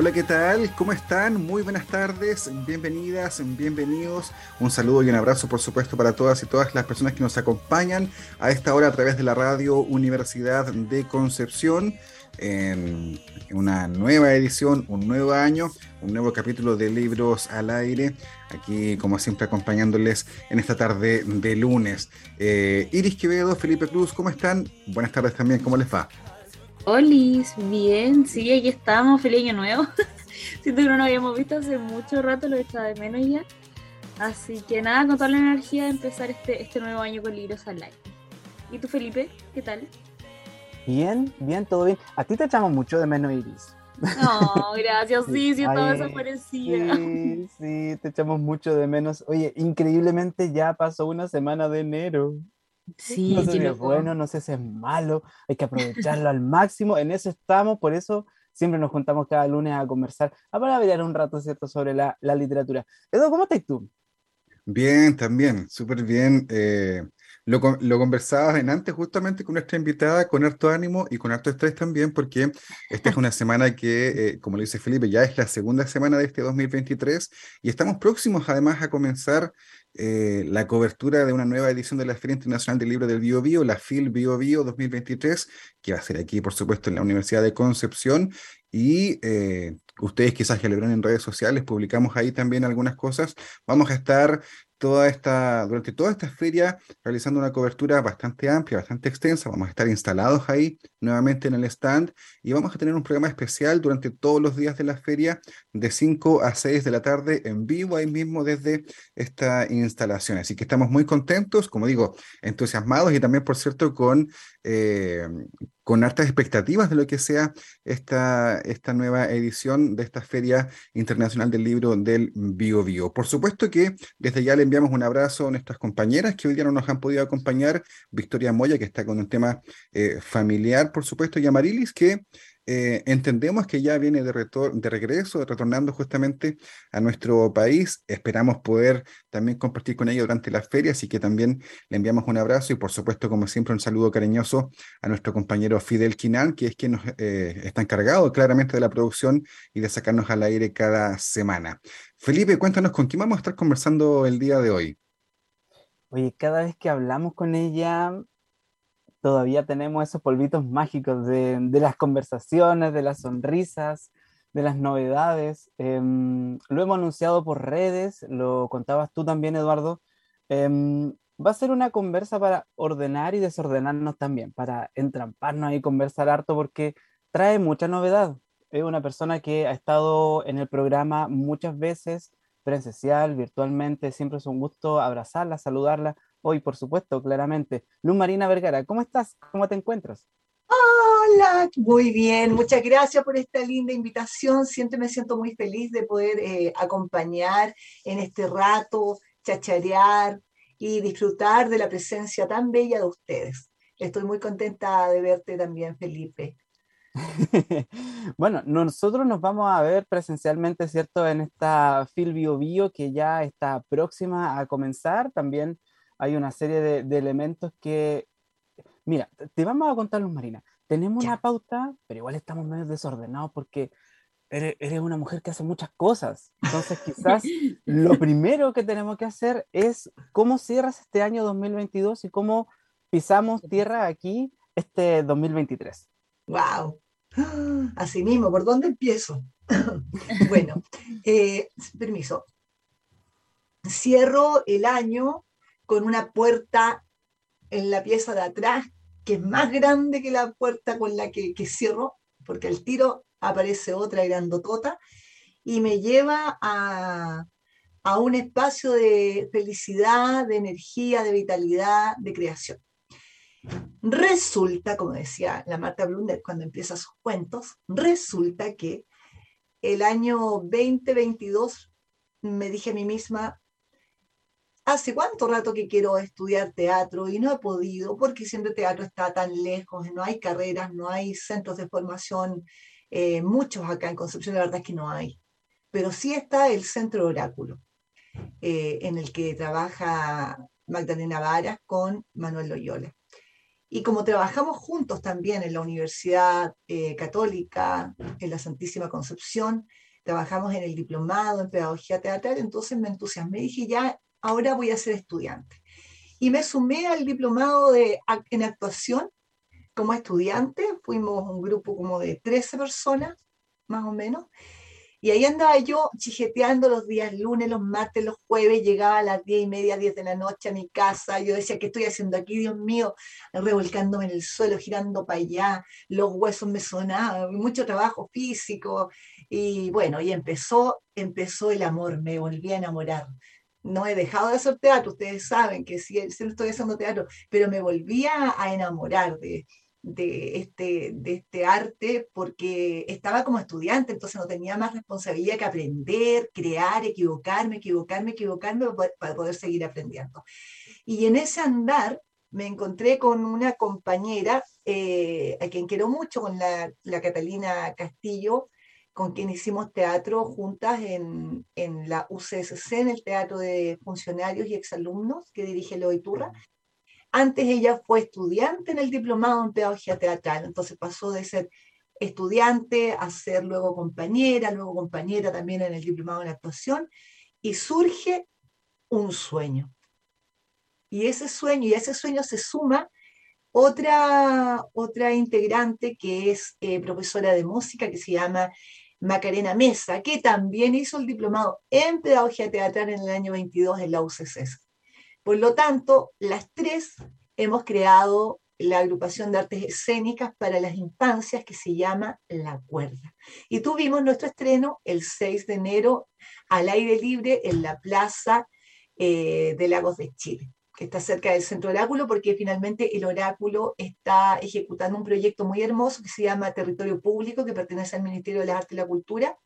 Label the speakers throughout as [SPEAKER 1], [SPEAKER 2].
[SPEAKER 1] Hola, ¿qué tal? ¿Cómo están? Muy buenas tardes, bienvenidas, bienvenidos. Un saludo y un abrazo, por supuesto, para todas y todas las personas que nos acompañan a esta hora a través de la radio Universidad de Concepción en una nueva edición, un nuevo año, un nuevo capítulo de Libros al Aire, aquí como siempre acompañándoles en esta tarde de lunes. Eh, Iris Quevedo, Felipe Cruz, ¿cómo están? Buenas tardes también, ¿cómo les va?
[SPEAKER 2] Olis, bien, sí, aquí estamos, feliz año nuevo. Siento que no nos habíamos visto hace mucho rato, lo echaba de menos ya. Así que nada, con toda la energía de empezar este, este nuevo año con Libros al Aire. ¿Y tú, Felipe? ¿Qué tal?
[SPEAKER 3] Bien, bien, todo bien. A ti te echamos mucho de menos, Iris.
[SPEAKER 2] No, gracias, sí, sí, estaba desaparecida.
[SPEAKER 3] Sí, sí, te echamos mucho de menos. Oye, increíblemente ya pasó una semana de enero.
[SPEAKER 2] Sí,
[SPEAKER 3] no sé si es bueno, no sé si es malo, hay que aprovecharlo al máximo, en eso estamos, por eso siempre nos juntamos cada lunes a conversar, a para hablar un rato, ¿cierto?, sobre la, la literatura. Edu, ¿cómo estás tú?
[SPEAKER 1] Bien, también, súper bien. Eh, lo, lo conversabas en antes justamente con nuestra invitada, con harto ánimo y con harto estrés también, porque esta es una semana que, eh, como le dice Felipe, ya es la segunda semana de este 2023 y estamos próximos además a comenzar eh, la cobertura de una nueva edición de la Feria Internacional del Libro del Bio Bio, la FIL Bio Bio 2023, que va a ser aquí, por supuesto, en la Universidad de Concepción. Y eh, ustedes quizás ya lo en redes sociales, publicamos ahí también algunas cosas. Vamos a estar durante toda esta feria realizando una cobertura bastante amplia, bastante extensa. Vamos a estar instalados ahí nuevamente en el stand y vamos a tener un programa especial durante todos los días de la feria de 5 a 6 de la tarde en vivo ahí mismo desde esta instalación. Así que estamos muy contentos, como digo, entusiasmados y también, por cierto, con, eh, con hartas expectativas de lo que sea esta, esta nueva edición de esta Feria Internacional del Libro del Bio Bio. Por supuesto que desde ya le enviamos un abrazo a nuestras compañeras que hoy día no nos han podido acompañar, Victoria Moya, que está con un tema eh, familiar, por supuesto, y Amarilis, que eh, entendemos que ya viene de, de regreso, retornando justamente a nuestro país. Esperamos poder también compartir con ella durante la feria, así que también le enviamos un abrazo y por supuesto, como siempre, un saludo cariñoso a nuestro compañero Fidel Quinal, que es quien nos eh, está encargado claramente de la producción y de sacarnos al aire cada semana. Felipe, cuéntanos con quién vamos a estar conversando el día de hoy.
[SPEAKER 3] Oye, cada vez que hablamos con ella, todavía tenemos esos polvitos mágicos de, las conversaciones, de las sonrisas, de las novedades. Em, lo hemos anunciado por redes, lo contabas tú también, Eduardo. Em, va a ser una conversa para ordenar y desordenarnos también, para entramparnos y conversar harto porque trae mucha novedad. Es una persona que ha estado en el programa muchas veces, presencial, virtualmente, siempre es un gusto abrazarla, saludarla, hoy, por supuesto, claramente. Luz Marina Vergara, ¿cómo estás? ¿Cómo te encuentras?
[SPEAKER 4] Hola, muy bien, muchas gracias por esta linda invitación. Siempre me siento muy feliz de poder eh, acompañar en este rato, chacharear y disfrutar de la presencia tan bella de ustedes. Estoy muy contenta de verte también, Felipe.
[SPEAKER 3] bueno, nosotros nos vamos a ver presencialmente, ¿cierto? En esta Fil Bio Bio que ya está próxima a comenzar. También hay una serie de, elementos que, mira, te vamos a contar, Luz Marina, tenemos una pauta, pero igual estamos medio desordenados porque eres, una mujer que hace muchas cosas. Entonces, quizás lo primero que tenemos que hacer es cómo cierras este año 2022 y cómo pisamos tierra aquí este 2023.
[SPEAKER 4] ¡Wow! Así mismo, ¿por dónde empiezo? bueno, eh, permiso. Cierro el año con una puerta en la pieza de atrás que es más grande que la puerta con la que, cierro, porque al tiro aparece otra grandotota y me lleva a, a un espacio de felicidad, de energía, de vitalidad, de creación. Resulta, como decía la Marta Blunder cuando empieza sus cuentos, resulta que el año 2022 me dije a mí misma, hace cuánto rato que quiero estudiar teatro y no he podido porque siempre teatro está tan lejos, no hay carreras, no hay centros de formación, eh, muchos acá en Concepción, la verdad es que no hay, pero sí está el Centro Oráculo, eh, en el que trabaja Magdalena Vara con Manuel Loyola. Y como trabajamos juntos también en la Universidad eh, Católica, en la Santísima Concepción, trabajamos en el diplomado en Pedagogía Teatral, entonces me entusiasmé y dije, ya ahora voy a ser estudiante. Y me sumé al diplomado de, en actuación como estudiante, fuimos un grupo como de 13 personas, más o menos, y ahí andaba yo chijeteando los días lunes, los martes, los jueves, llegaba a las diez y media, diez de la noche a mi casa, yo decía, ¿qué estoy haciendo aquí, Dios mío? Revolcándome en el suelo, girando para allá, los huesos me sonaban, mucho trabajo físico, y bueno, y empezó, empezó el amor, me volví a enamorar no he dejado de hacer teatro, ustedes saben que sí, sí estoy haciendo teatro, pero me volvía a enamorar de, este, de este arte porque estaba como estudiante, entonces no tenía más responsabilidad que aprender, crear, equivocarme, equivocarme, equivocarme para poder seguir aprendiendo. Y en ese andar me encontré con una compañera eh, a quien quiero mucho, con la, la Catalina Castillo, con quien hicimos teatro juntas en, en, la UCSC, en el Teatro de Funcionarios y Exalumnos, que dirige Loiturra. Antes ella fue estudiante en el diplomado en pedagogía teatral, entonces pasó de ser estudiante a ser luego compañera, luego compañera también en el diplomado en actuación, y surge un sueño. Y ese sueño, y a ese sueño se suma otra, otra integrante que es eh, profesora de música, que se llama Macarena Mesa, que también hizo el diplomado en pedagogía teatral en el año 22 en la UCC. Por lo tanto, las tres hemos creado la agrupación de artes escénicas para las infancias que se llama La Cuerda. Y tuvimos nuestro estreno el 6 de enero al aire libre en la Plaza eh, de Lagos de Chile, que está cerca del Centro Oráculo, porque finalmente el Oráculo está ejecutando un proyecto muy hermoso que se llama Territorio Público, que pertenece al Ministerio de las Artes y la Cultura.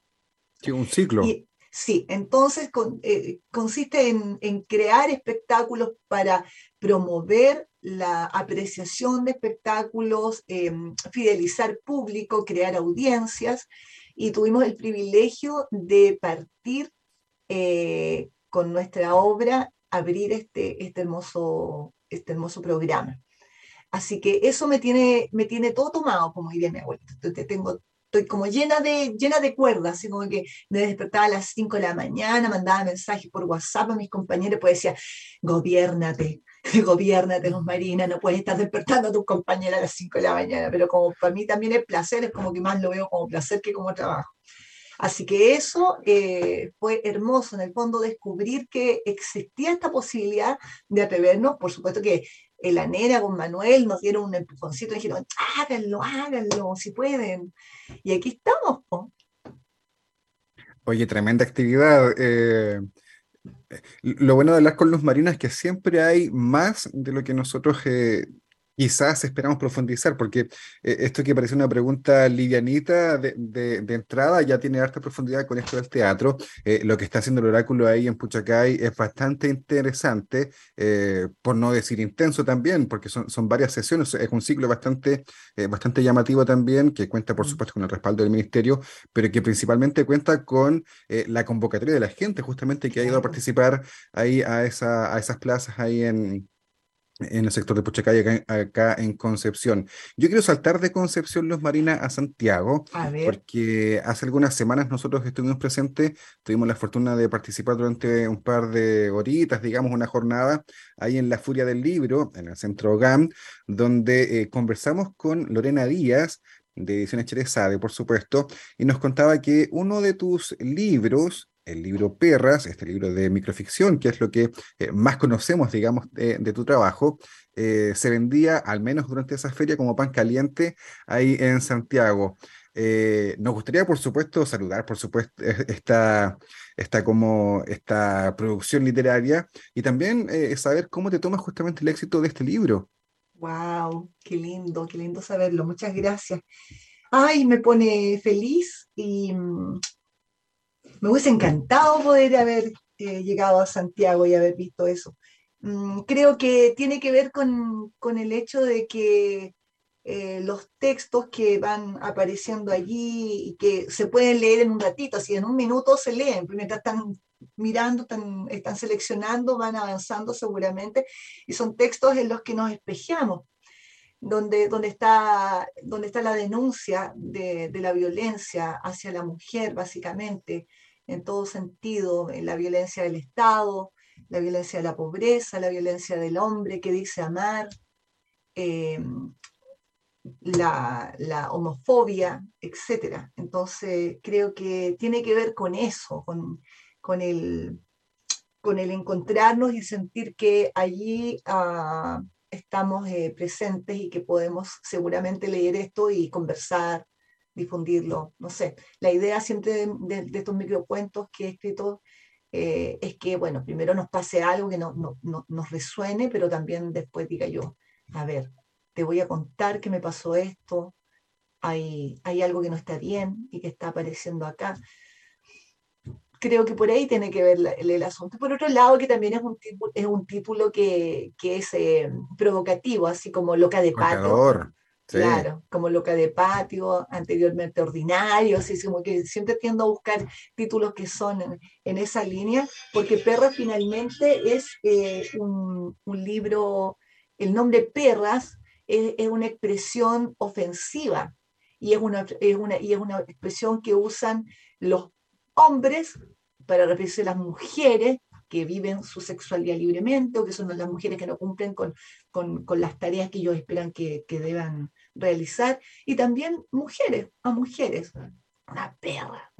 [SPEAKER 1] Sí, un ciclo.
[SPEAKER 4] Sí, entonces eh, consiste en, crear espectáculos para promover la apreciación de espectáculos, em, fidelizar público, crear audiencias y tuvimos el privilegio de partir eh, con nuestra obra, abrir este, este, hermoso, este hermoso programa. Así que eso me tiene, me tiene todo tomado, como diría mi abuelita. Tengo estoy como llena de, llena de cuerdas, así como que me despertaba a las 5 de la mañana, mandaba mensajes por WhatsApp a mis compañeros, pues decía, gobiernate, gobiernate, Luz Marina, no puedes estar despertando a tus compañeras a las 5 de la mañana, pero como para mí también es placer, es como que más lo veo como placer que como trabajo. Así que eso eh, fue hermoso, en el fondo, descubrir que existía esta posibilidad de atrevernos. Por supuesto que la nena con Manuel nos dieron un empujoncito y dijeron, háganlo, háganlo, si pueden. Y aquí estamos.
[SPEAKER 1] Oye, tremenda actividad. Eh, lo bueno de hablar con los marinos es que siempre hay más de lo que nosotros eh, quizás esperamos profundizar, porque eh, esto que parece una pregunta livianita de, de, entrada ya tiene harta profundidad con esto del teatro. Eh, lo que está haciendo el oráculo ahí en Puchacay es bastante interesante, eh, por no decir intenso también, porque son, son varias sesiones, es un ciclo bastante, bastante llamativo también, que cuenta por mm. supuesto con el respaldo del ministerio, pero que principalmente cuenta con la convocatoria de la gente justamente que ha ido a participar ahí a, esa, a esas plazas ahí en en el sector de Puchacay, acá, acá, en Concepción. Yo quiero saltar de Concepción Los Marinas a Santiago, porque hace algunas semanas nosotros estuvimos presentes, tuvimos la fortuna de participar durante un par de horitas, digamos, una jornada ahí en la Furia del Libro, en el Centro GAM, donde eh, conversamos con Lorena Díaz, de Ediciones Cherezade, por supuesto, y nos contaba que uno de tus libros el libro Perras, este libro de microficción, que es lo que eh, más conocemos, digamos, de, tu trabajo, eh, se vendía, al menos durante esa feria, como pan caliente ahí en Santiago. Eh, nos gustaría, por supuesto, saludar, por supuesto, esta, esta, como, esta producción literaria y también saber cómo te tomas justamente el éxito de este libro.
[SPEAKER 4] Wow, qué lindo, qué lindo saberlo. Muchas gracias. Ay, me pone feliz y mm, me hubiese encantado poder haber eh, llegado a Santiago y haber visto eso. Mm, creo que tiene que ver con, el hecho de que eh, los textos que van apareciendo allí y que se pueden leer en un ratito, así en un minuto se leen, mientras están mirando, están, están seleccionando, van avanzando seguramente, y son textos en los que nos espejamos, donde, donde, está, donde está la denuncia de, de la violencia hacia la mujer, básicamente, en todo sentido, en la violencia del Estado, la violencia de la pobreza, la violencia del hombre que dice amar, em, la, homofobia, etc. Entonces, creo que tiene que ver con eso, con, con, el, con el encontrarnos y sentir que allí ah, estamos eh, presentes y que podemos seguramente leer esto y conversar, difundirlo, no sé. La idea siempre de, de, de estos microcuentos que he escrito eh, es que, bueno, primero nos pase algo que no, nos resuene, pero también después diga yo, a ver, te voy a contar que me pasó esto, hay, hay algo que no está bien y que está apareciendo acá. Creo que por ahí tiene que ver el, asunto. Por otro lado, que también es un, es un título que, que es eh, provocativo, así como loca de pato. Claro, como Loca de Patio, anteriormente Ordinario, así como que siempre tiendo a buscar títulos que son en, esa línea, porque Perras finalmente es eh, un, libro, el nombre Perras es, una expresión ofensiva y es una, una, y es una expresión que usan los hombres para referirse a las mujeres que viven su sexualidad libremente o que son las mujeres que no cumplen con, con, las tareas que ellos esperan que, que deban realizar, y también mujeres, a mujeres, una perra.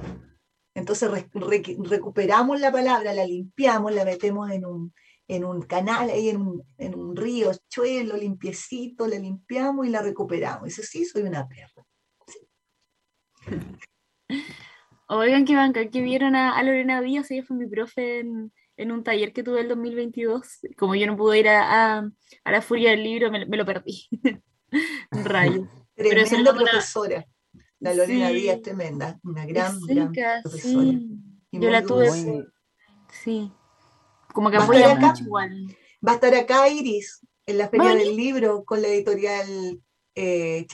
[SPEAKER 4] Entonces recuperamos la palabra, la limpiamos, la metemos en un, en un canal, ahí en un, en un río, chuelo, limpiecito, la limpiamos y la recuperamos. Eso sí, soy una perra.
[SPEAKER 2] Oigan, que banca, que vieron a, Lorena Díaz, ella fue mi profe en, en, un taller que tuve el 2022. Como yo no pude ir a, a, la furia del libro, me, me lo perdí. Rayo.
[SPEAKER 4] Tremenda profesora. La Lorena Díaz, tremenda. Una gran, gran profesora.
[SPEAKER 2] Yo la tuve. Sí. Como que apoya mucho igual.
[SPEAKER 4] Va a estar acá Iris, en la Feria del Libro, con la editorial eh,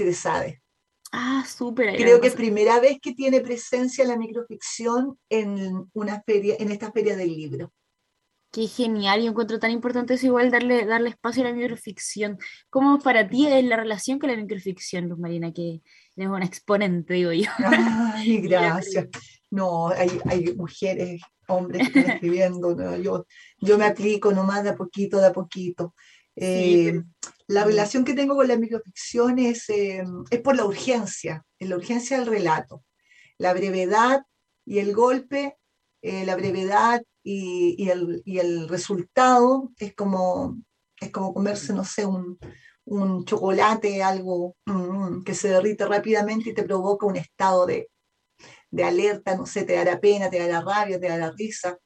[SPEAKER 2] Ah, súper.
[SPEAKER 4] Creo que es primera vez que tiene presencia la microficción en una feria, en esta feria del libro.
[SPEAKER 2] Qué genial, yo encuentro tan importante eso igual darle, darle espacio a la microficción. ¿Cómo para ti es la relación con la microficción, Luz Marina, que es una exponente, digo yo?
[SPEAKER 4] Ay, gracias. No, hay, hay mujeres, hombres que están escribiendo, yo, yo me aplico nomás de a poquito, de a poquito. Eh, la relación que tengo con la microficción es, eh, es por la urgencia, es la urgencia del relato. La brevedad y el golpe, eh, la brevedad y, el, resultado es como, es como comerse, no sé, un, chocolate, algo mm, que se derrite rápidamente y te provoca un estado de, alerta, no sé, te dará pena, te dará rabia, te dará risa.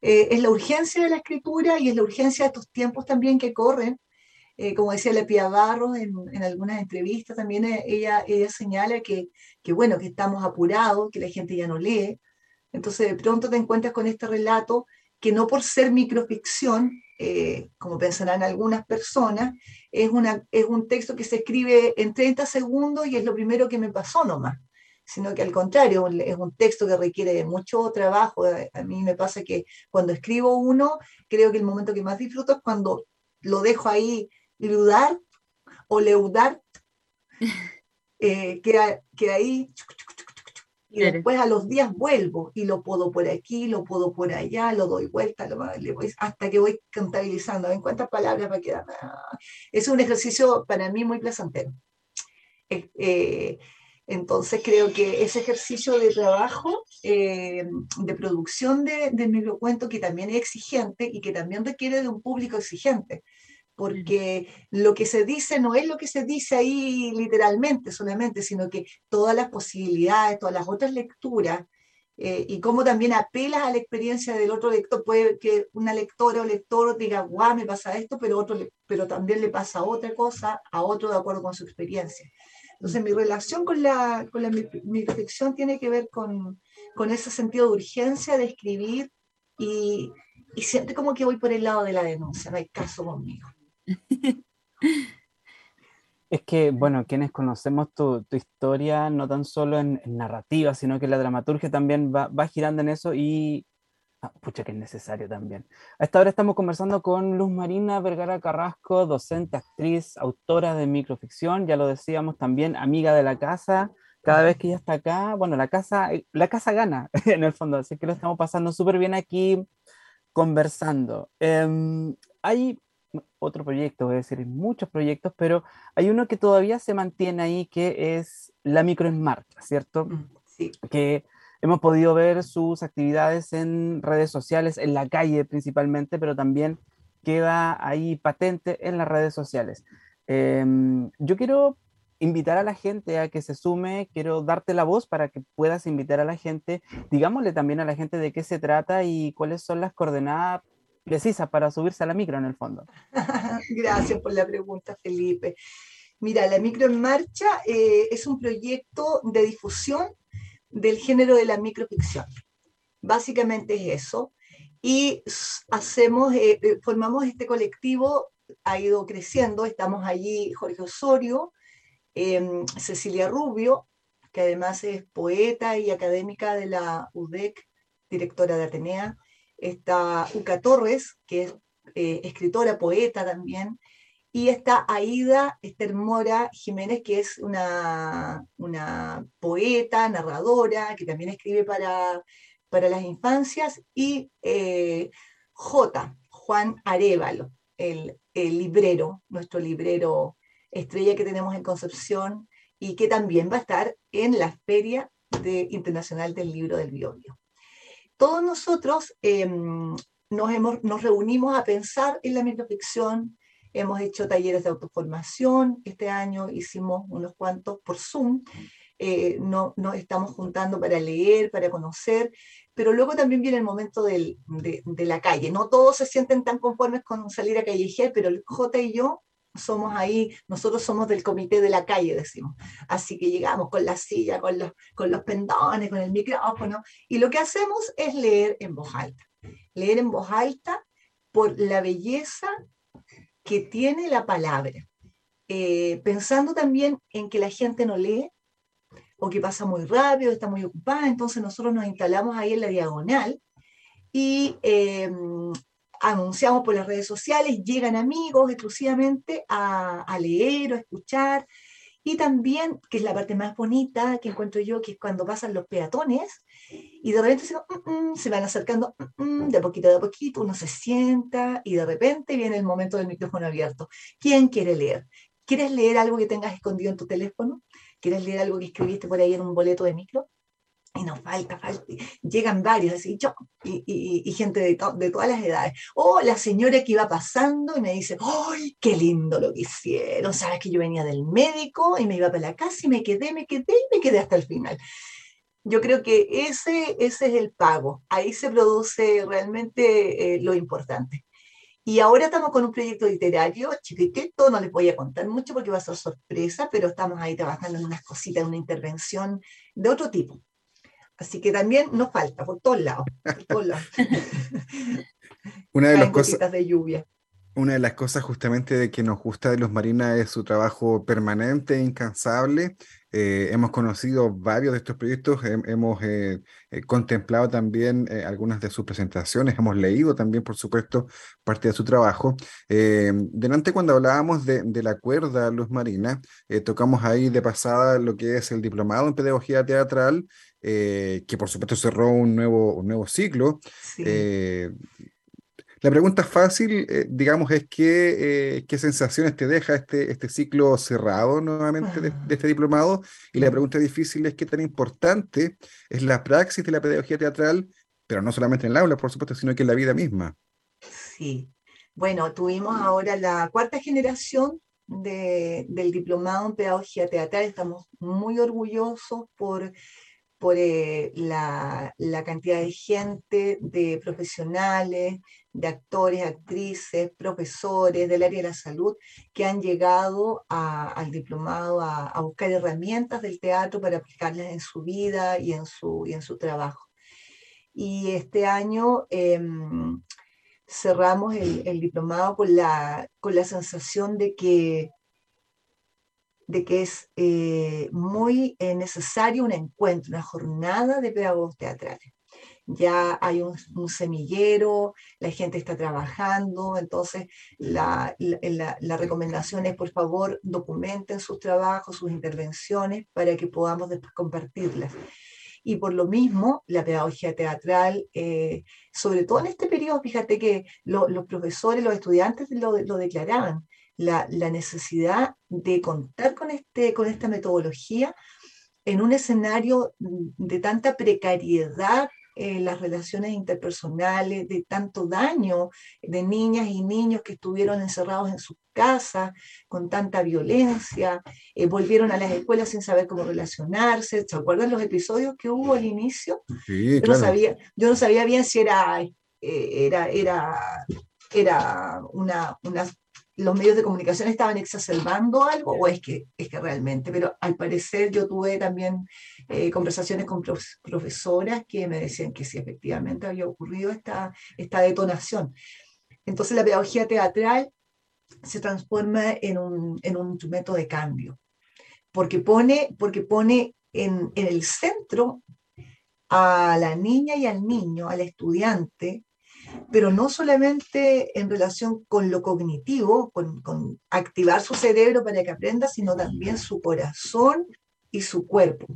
[SPEAKER 4] Eh, es la urgencia de la escritura y es la urgencia de estos tiempos también que corren. Eh, como decía la Pia Barros en, en, algunas entrevistas, también eh, ella, ella señala que, que, bueno, que estamos apurados, que la gente ya no lee, entonces, de pronto te encuentras con este relato que no por ser microficción, eh, como pensarán algunas personas, es, una, es un texto que se escribe en 30 segundos y es lo primero que me pasó nomás, sino que al contrario, es un texto que requiere de mucho trabajo. A mí me pasa que cuando escribo uno, creo que el momento que más disfruto es cuando lo dejo ahí leudar o leudar, eh, queda, ahí y después a los días vuelvo y lo puedo por aquí, lo puedo por allá, lo doy vuelta, lo, hasta que voy contabilizando, en cuántas palabras va a quedar. Es un ejercicio para mí muy placentero. Eh, eh, entonces creo que ese ejercicio de trabajo, eh, de producción de, del microcuento, que también es exigente y que también requiere de un público exigente, porque lo que se dice no es lo que se dice ahí literalmente solamente, sino que todas las posibilidades, todas las otras lecturas eh, y cómo también apelas a la experiencia del otro lector. Puede que una lectora o lector diga, guau, me pasa esto, pero, otro, pero también le pasa otra cosa a otro de acuerdo con su experiencia. Entonces, mi relación con la, con la microficción tiene que ver con, con, ese sentido de urgencia de escribir y, y siempre como que voy por el lado de la denuncia, no hay caso conmigo.
[SPEAKER 3] Es que, bueno, quienes conocemos tu, historia, no tan solo en, narrativa, sino que la dramaturgia también va, va girando en eso y, ah, pucha, que es necesario también. A esta hora estamos conversando con Luz Marina Vergara Carrasco, docente, actriz, autora de microficción, ya lo decíamos también, amiga de la casa. Cada vez que ella está acá, bueno, la casa, eh, la casa gana en el fondo, así que lo estamos pasando súper bien aquí conversando. Eh, hay otro proyecto, voy a decir, muchos proyectos, pero hay uno que todavía se mantiene ahí, que es la micro en marcha, ¿cierto?
[SPEAKER 4] Mm, sí.
[SPEAKER 3] Que hemos podido ver sus actividades en redes sociales, en la calle principalmente, pero también queda ahí patente en las redes sociales. Em, yo quiero invitar a la gente a que se sume, quiero darte la voz para que puedas invitar a la gente, digámosle también a la gente de qué se trata y cuáles son las coordenadas precisa para subirse a la micro en el fondo.
[SPEAKER 4] Gracias por la pregunta, Felipe. Mira, la micro en marcha eh, es un proyecto de difusión del género de la microficción. Básicamente es eso. Y hacemos, eh, eh, formamos este colectivo, ha ido creciendo, estamos allí Jorge Osorio, em, Cecilia Rubio, que además es poeta y académica de la UDEC, directora de Atenea, está Uca Torres, que es eh, escritora, poeta también, y está Aida Esther Mora Jiménez, que es una, una poeta, narradora, que también escribe para, para las infancias, y eh, J, Juan Arevalo, el, el, librero, nuestro librero estrella que tenemos en Concepción, y que también va a estar en la Feria de, Internacional del Libro del Biobio todos nosotros em, nos, hemos, nos reunimos a pensar en la microficción, hemos hecho talleres de autoformación, este año hicimos unos cuantos por Zoom, eh, no, nos estamos juntando para leer, para conocer, pero luego también viene el momento de, de, la calle. No todos se sienten tan conformes con salir a callejear, pero el J y yo somos ahí, nosotros somos del comité de la calle, decimos. Así que llegamos con la silla, con los, con los pendones, con el micrófono, y lo que hacemos es leer en voz alta. Leer en voz alta por la belleza que tiene la palabra. Eh, pensando también en que la gente no lee o que pasa muy rápido, está muy ocupada, entonces nosotros nos instalamos ahí en la diagonal y eh, anunciamos por las redes sociales, llegan amigos exclusivamente a, leer o escuchar. Y también, que es la parte más bonita que encuentro yo, que es cuando pasan los peatones y de repente se, mm, mm", van acercando mm, de poquito a poquito, uno se sienta y de repente viene el momento del micrófono abierto. ¿Quién quiere leer? ¿Quieres leer algo que tengas escondido en tu teléfono? ¿Quieres leer algo que escribiste por ahí en un boleto de micro? Y nos falta, falta, llegan varios, así, yo, y, y, gente de, de, todas las edades. O la señora que iba pasando y me dice, ¡ay, qué lindo lo que hicieron! Sabes que yo venía del médico y me iba para la casa y me quedé, me quedé y me quedé hasta el final. Yo creo que ese, ese es el pago, ahí se produce realmente eh, lo importante. Y ahora estamos con un proyecto literario chiquitito, no les voy a contar mucho porque va a ser sorpresa, pero estamos ahí trabajando en unas cositas, en una intervención de otro tipo. Así que también nos falta por todos lados.
[SPEAKER 1] una de las cosas
[SPEAKER 4] de lluvia.
[SPEAKER 1] Una de las cosas justamente de que nos gusta de los Marinas es su trabajo permanente e incansable. Eh, hemos conocido varios de estos proyectos, hemos eh, eh, contemplado también algunas de sus presentaciones, hemos leído también, por supuesto, parte de su trabajo. delante, cuando hablábamos de, de, la cuerda Luz Marina, tocamos ahí de pasada lo que es el diplomado en pedagogía teatral eh, que por supuesto cerró un nuevo, un nuevo ciclo. Eh, la pregunta fácil, eh, digamos, es qué, qué sensaciones te deja este, este ciclo cerrado nuevamente de, este diplomado. Y la pregunta difícil es qué tan importante es la praxis de la pedagogía teatral, pero no solamente en el aula, por supuesto, sino que en la vida misma.
[SPEAKER 4] Sí. Bueno, tuvimos ahora la cuarta generación de, del diplomado en pedagogía teatral. Estamos muy orgullosos por por eh, la, cantidad de gente, de profesionales, de actores, actrices, profesores del área de la salud que han llegado al diplomado a, buscar herramientas del teatro para aplicarlas en su vida y en su, en su trabajo. Y este año em, cerramos el, diplomado con la, con la sensación de que de que es eh, muy necesario un encuentro, una jornada de pedagogos teatrales. Ya hay un, semillero, la gente está trabajando, entonces la, la, recomendación es por favor documenten sus trabajos, sus intervenciones para que podamos después compartirlas. Y por lo mismo, la pedagogía teatral, eh, sobre todo en este periodo, fíjate que los profesores, los estudiantes lo, lo declaraban, la, necesidad de contar con, este, con esta metodología en un escenario de tanta precariedad en las relaciones interpersonales, de tanto daño de niñas y niños que estuvieron encerrados en sus casas con tanta violencia, eh, volvieron a las escuelas sin saber cómo relacionarse. ¿Se acuerdan los episodios que hubo al inicio?
[SPEAKER 1] Sí,
[SPEAKER 4] yo, no sabía, yo no sabía bien si era, eh, era, era, era una, una los medios de comunicación estaban exacerbando algo o es que, es que realmente, pero al parecer yo tuve también eh, conversaciones con profesoras que me decían que sí, efectivamente había ocurrido esta, esta detonación. Entonces la pedagogía teatral se transforma en un, en un instrumento de cambio, porque pone, porque pone en, en el centro a la niña y al niño, al estudiante, pero no solamente en relación con lo cognitivo, con, activar su cerebro para que aprenda, sino también su corazón y su cuerpo.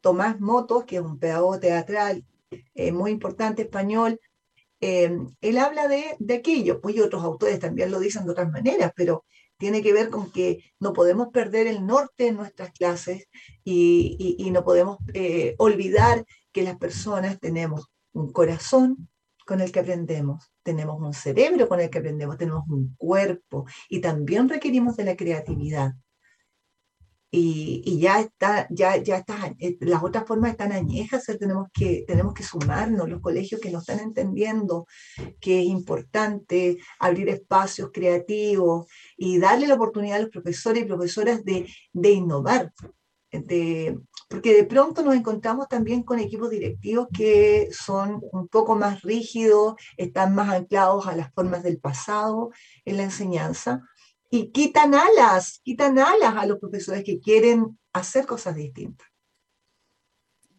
[SPEAKER 4] Tomás Motos, que es un pedagogo teatral eh, muy importante español, eh, él habla de, aquello, pues y otros autores también lo dicen de otras maneras, pero tiene que ver con que no podemos perder el norte en nuestras clases y, no podemos eh, olvidar que las personas tenemos un corazón, con el que aprendemos, tenemos un cerebro con el que aprendemos, tenemos un cuerpo y también requerimos de la creatividad. Y, ya está, ya, ya está, eh, las otras formas están añejas, tenemos que, tenemos que sumarnos, los colegios que no están entendiendo que es importante abrir espacios creativos y darle la oportunidad a los profesores y profesoras de, de innovar, de, porque de pronto nos encontramos también con equipos directivos que son un poco más rígidos, están más anclados a las formas del pasado en la enseñanza y quitan alas, quitan alas a los profesores que quieren hacer cosas distintas.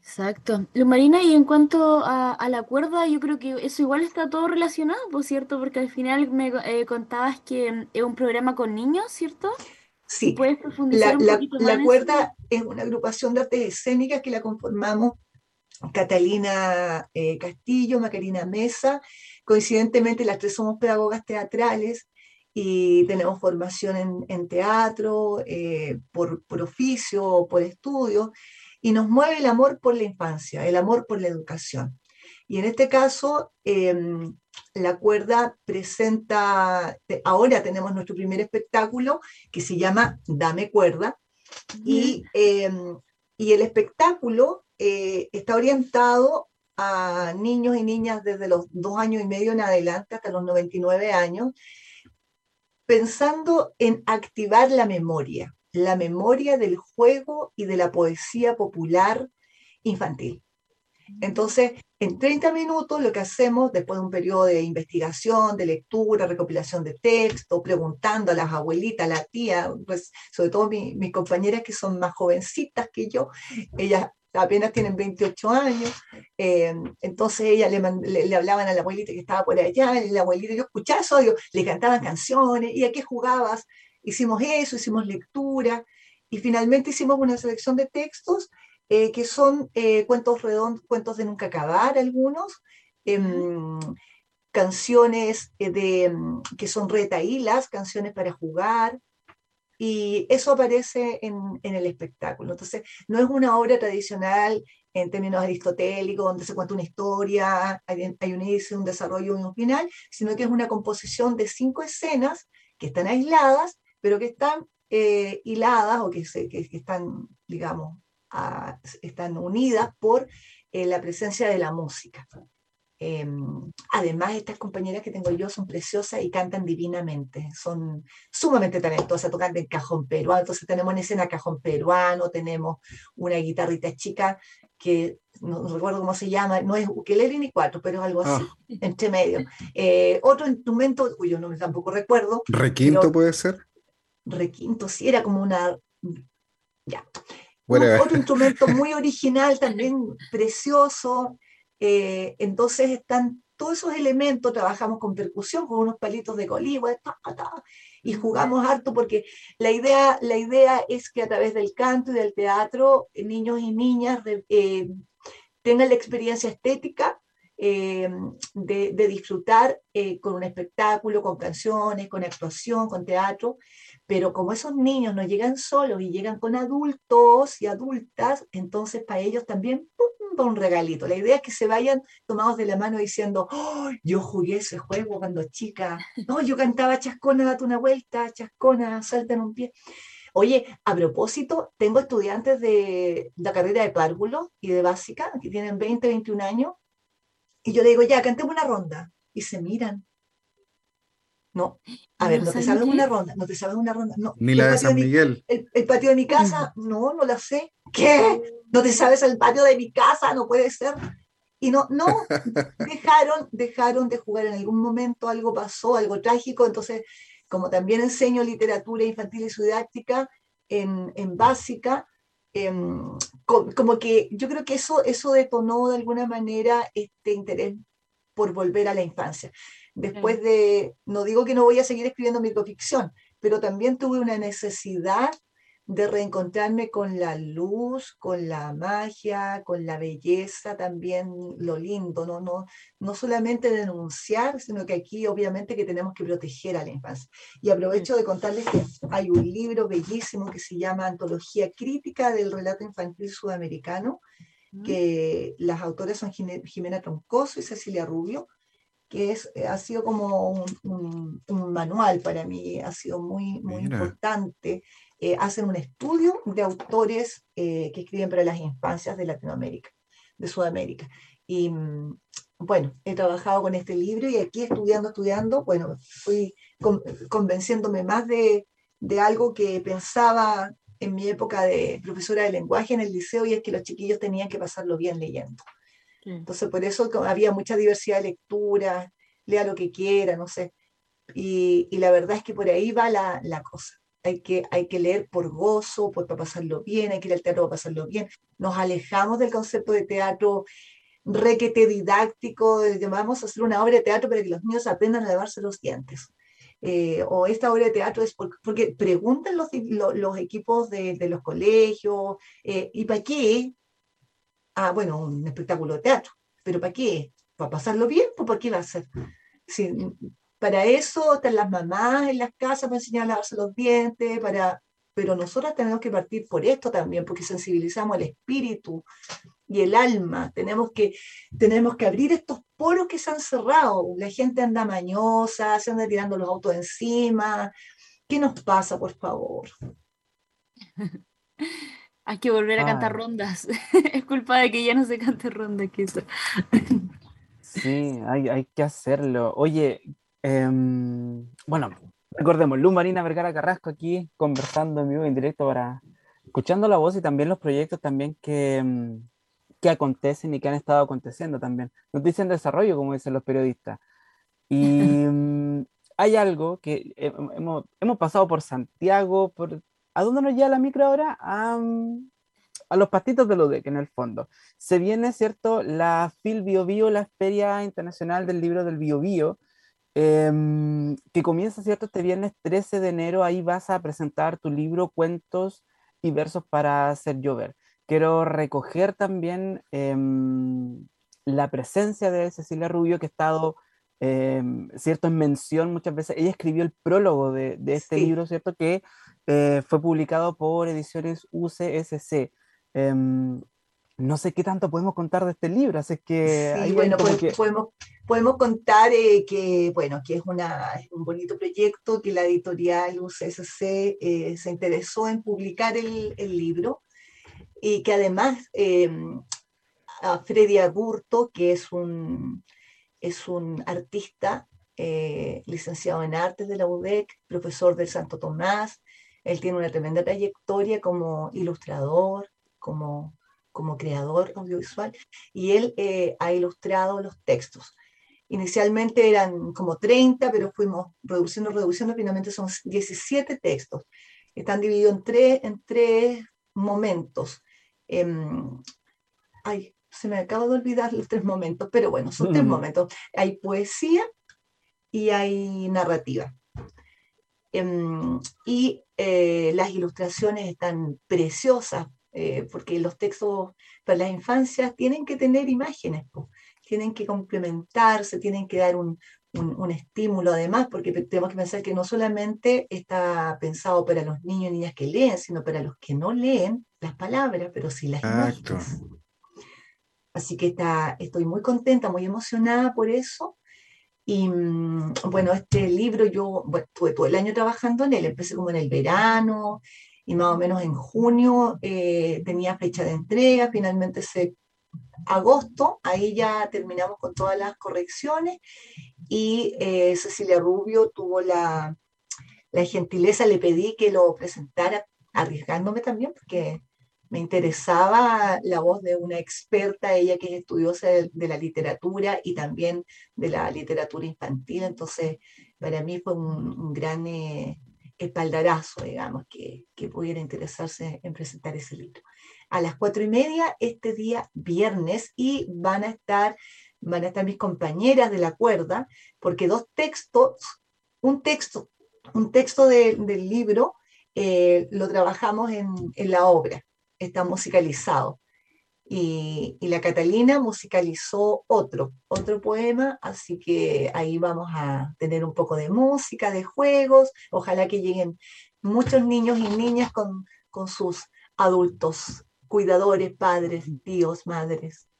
[SPEAKER 2] Exacto. Marina, y en cuanto a, la cuerda, yo creo que eso igual está todo relacionado, por cierto, porque al final me eh, contabas que es un programa con niños, ¿cierto?
[SPEAKER 4] Sí, la, la, cuerda es una agrupación de artes escénicas que la conformamos Catalina eh, Castillo, Macarina Mesa. Coincidentemente, las tres somos pedagogas teatrales y tenemos formación en, teatro, eh, por, por, oficio, por estudio, y nos mueve el amor por la infancia, el amor por la educación. Y en este caso, em, la cuerda presenta, ahora tenemos nuestro primer espectáculo que se llama Dame cuerda, y, em, y, el espectáculo eh, está orientado a niños y niñas desde los dos años y medio en adelante hasta los 99 años, pensando en activar la memoria, la memoria del juego y de la poesía popular infantil. Entonces, en 30 minutos lo que hacemos, después de un periodo de investigación, de lectura, recopilación de texto, preguntando a las abuelitas, a la tía, pues sobre todo mis compañeras que son más jovencitas que yo, ellas apenas tienen 28 años, eh, entonces ellas le, le, hablaban a la abuelita que estaba por allá, y la abuelita, yo escuchaba eso, le cantaban canciones, ¿y a qué jugabas? Hicimos eso, hicimos lectura, y finalmente hicimos una selección de textos eh, que son eh, cuentos redondos, cuentos de nunca acabar algunos, em, canciones eh, de, em, que son retaílas, canciones para jugar, y eso aparece en, en, el espectáculo. Entonces, no es una obra tradicional en términos aristotélicos, donde se cuenta una historia, hay, hay un inicio, un desarrollo y un final, sino que es una composición de cinco escenas que están aisladas, pero que están hiladas o que, se, que, que están, digamos, están unidas por eh, la presencia de la música. Em, además, estas compañeras que tengo yo son preciosas y cantan divinamente, son sumamente talentosas, tocan en cajón peruano, entonces tenemos en escena cajón peruano, tenemos una guitarrita chica que no, recuerdo cómo se llama, no es ukelele ni cuatro, pero es algo así, ah. entre medio. Eh, otro instrumento, cuyo nombre tampoco recuerdo.
[SPEAKER 1] ¿Requinto puede ser?
[SPEAKER 4] Requinto, sí, era como una... Ya. Otro instrumento muy original, también precioso, eh, entonces están todos esos elementos, trabajamos con percusión, con unos palitos de coligua, y jugamos harto porque la idea, la idea es que a través del canto y del teatro, eh, niños y niñas eh, tengan la experiencia estética de, de, disfrutar con un espectáculo, con canciones, con actuación, con teatro, pero como esos niños no llegan solos y llegan con adultos y adultas, entonces para ellos también un regalito. La idea es que se vayan tomados de la mano diciendo, yo jugué ese juego cuando chica, no, yo cantaba chascona, date una vuelta, chascona, salta en un pie. Oye, a propósito, tengo estudiantes de la carrera de párvulo y de básica, que tienen 20, 21 años, y yo le digo, ya, cantemos una ronda. Y se miran. No, a ver, no te sabes una ronda, no te sabes una ronda. No.
[SPEAKER 1] Ni la de San Miguel.
[SPEAKER 4] el, patio de mi casa, no, no la sé. ¿Qué? ¿No te sabes el patio de mi casa? No puede ser. Y no, no, dejaron, dejaron de jugar en algún momento, algo pasó, algo trágico. Entonces, como también enseño literatura infantil y su didáctica en, en básica, em, como que yo creo que eso, eso detonó de alguna manera este interés por volver a la infancia. Después de, no digo que no voy a seguir escribiendo microficción, pero también tuve una necesidad de reencontrarme con la luz, con la magia, con la belleza, también lo lindo, no, no, no solamente denunciar, sino que aquí obviamente que tenemos que proteger a la infancia. Y aprovecho de contarles que hay un libro bellísimo que se llama Antología Crítica del Relato Infantil Sudamericano, que las autoras son Jimena Troncoso y Cecilia Rubio, que es, eh, ha sido como un, manual para mí, ha sido muy, muy importante. Eh, hacen un estudio de autores eh, que escriben para las infancias de Latinoamérica, de Sudamérica. Y mm, bueno, he trabajado con este libro y aquí estudiando, estudiando, bueno, fui convenciéndome más de, de algo que pensaba en mi época de profesora de lenguaje en el liceo y es que los chiquillos tenían que pasarlo bien leyendo. Entonces, por eso había mucha diversidad de lecturas, lea lo que quiera, no sé. Y, y la verdad es que por ahí va la, la, cosa. Hay que, hay que leer por gozo, por, para pasarlo bien, hay que ir al teatro para pasarlo bien. Nos alejamos del concepto de teatro requete didáctico, de vamos a hacer una obra de teatro para que los niños aprendan a lavarse los dientes. Eh, o esta obra de teatro es porque, preguntan los, los, equipos de, de, los colegios, eh, ¿y para qué? Ah, bueno, un espectáculo de teatro, pero ¿para qué? ¿Para pasarlo bien? ¿Pues ¿Por qué va a ser? para eso están las mamás en las casas para enseñar a lavarse los dientes, para... pero nosotras tenemos que partir por esto también, porque sensibilizamos el espíritu y el alma. Tenemos que, tenemos que abrir estos poros que se han cerrado. La gente anda mañosa, se anda tirando los autos encima. ¿Qué nos pasa, por favor?
[SPEAKER 2] Hay que volver a cantar rondas. es culpa de que ya no se cante ronda, quizá.
[SPEAKER 3] sí, hay, hay, que hacerlo. Oye, em, bueno, recordemos, Luz Marina Vergara Carrasco aquí conversando en vivo en directo para escuchando la voz y también los proyectos también que, em, que acontecen y que han estado aconteciendo también. Noticia en desarrollo, como dicen los periodistas. Y em, hay algo que hemos, hemos pasado por Santiago, por ¿A dónde nos lleva la micro ahora? A, a los pastitos de Ludec, en el fondo. Se viene, ¿cierto? La FIL Bio Bio, la Feria Internacional del Libro del Bio Bio, em, que comienza, ¿cierto? Este viernes 13 de enero. Ahí vas a presentar tu libro Cuentos y Versos para hacer llover. Quiero recoger también em, la presencia de Cecilia Rubio, que ha estado em, ¿cierto? En mención muchas veces. Ella escribió el prólogo de, de este libro, ¿cierto? Que eh, fue publicado por ediciones UCSC. Em, no sé qué tanto podemos contar de este libro, así que...
[SPEAKER 4] Sí, bueno, pues, podemos, podemos contar eh, que, bueno, que es, una, un bonito proyecto, que la editorial UCSC eh, se interesó en publicar el, el libro. y que además em, a Freddy Agurto, que es un, es un artista eh, licenciado en artes de la UDEC, profesor del Santo Tomás, él tiene una tremenda trayectoria como ilustrador, como, como creador audiovisual, y él eh, ha ilustrado los textos. Inicialmente eran como 30, pero fuimos reduciendo, reduciendo, finalmente son 17 textos. Están divididos en tres, en tres momentos. Em, ay, se me acaba de olvidar los tres momentos, pero bueno, son tres momentos. Hay poesía y hay narrativa. Em, y eh, las ilustraciones están preciosas, eh, porque los textos para las infancias tienen que tener imágenes, tienen que complementarse, tienen que dar un, un, estímulo además, porque tenemos que pensar que no solamente está pensado para los niños y niñas que leen, sino para los que no leen las palabras, pero sí las imágenes. Así que está, estoy muy contenta, muy emocionada por eso. Y mm, bueno, este libro yo estuve todo el año trabajando en él, empecé como en el verano y más o menos en junio eh, tenía fecha de entrega, finalmente se agosto, ahí ya terminamos con todas las correcciones y eh, Cecilia Rubio tuvo la, la gentileza, le pedí que lo presentara arriesgándome también porque me interesaba la voz de una experta, ella que es estudiosa de, la literatura y también de la literatura infantil, entonces para mí fue un, gran eh, espaldarazo, digamos, que, pudiera interesarse en presentar ese libro. A las cuatro y media este día viernes y van a estar, van a estar mis compañeras de la cuerda, porque dos textos, un texto, un texto del libro eh, lo trabajamos en la obra está musicalizado. Y, la Catalina musicalizó otro, otro poema, así que ahí vamos a tener un poco de música, de juegos, ojalá que lleguen muchos niños y niñas con, con sus adultos, cuidadores, padres, tíos, madres.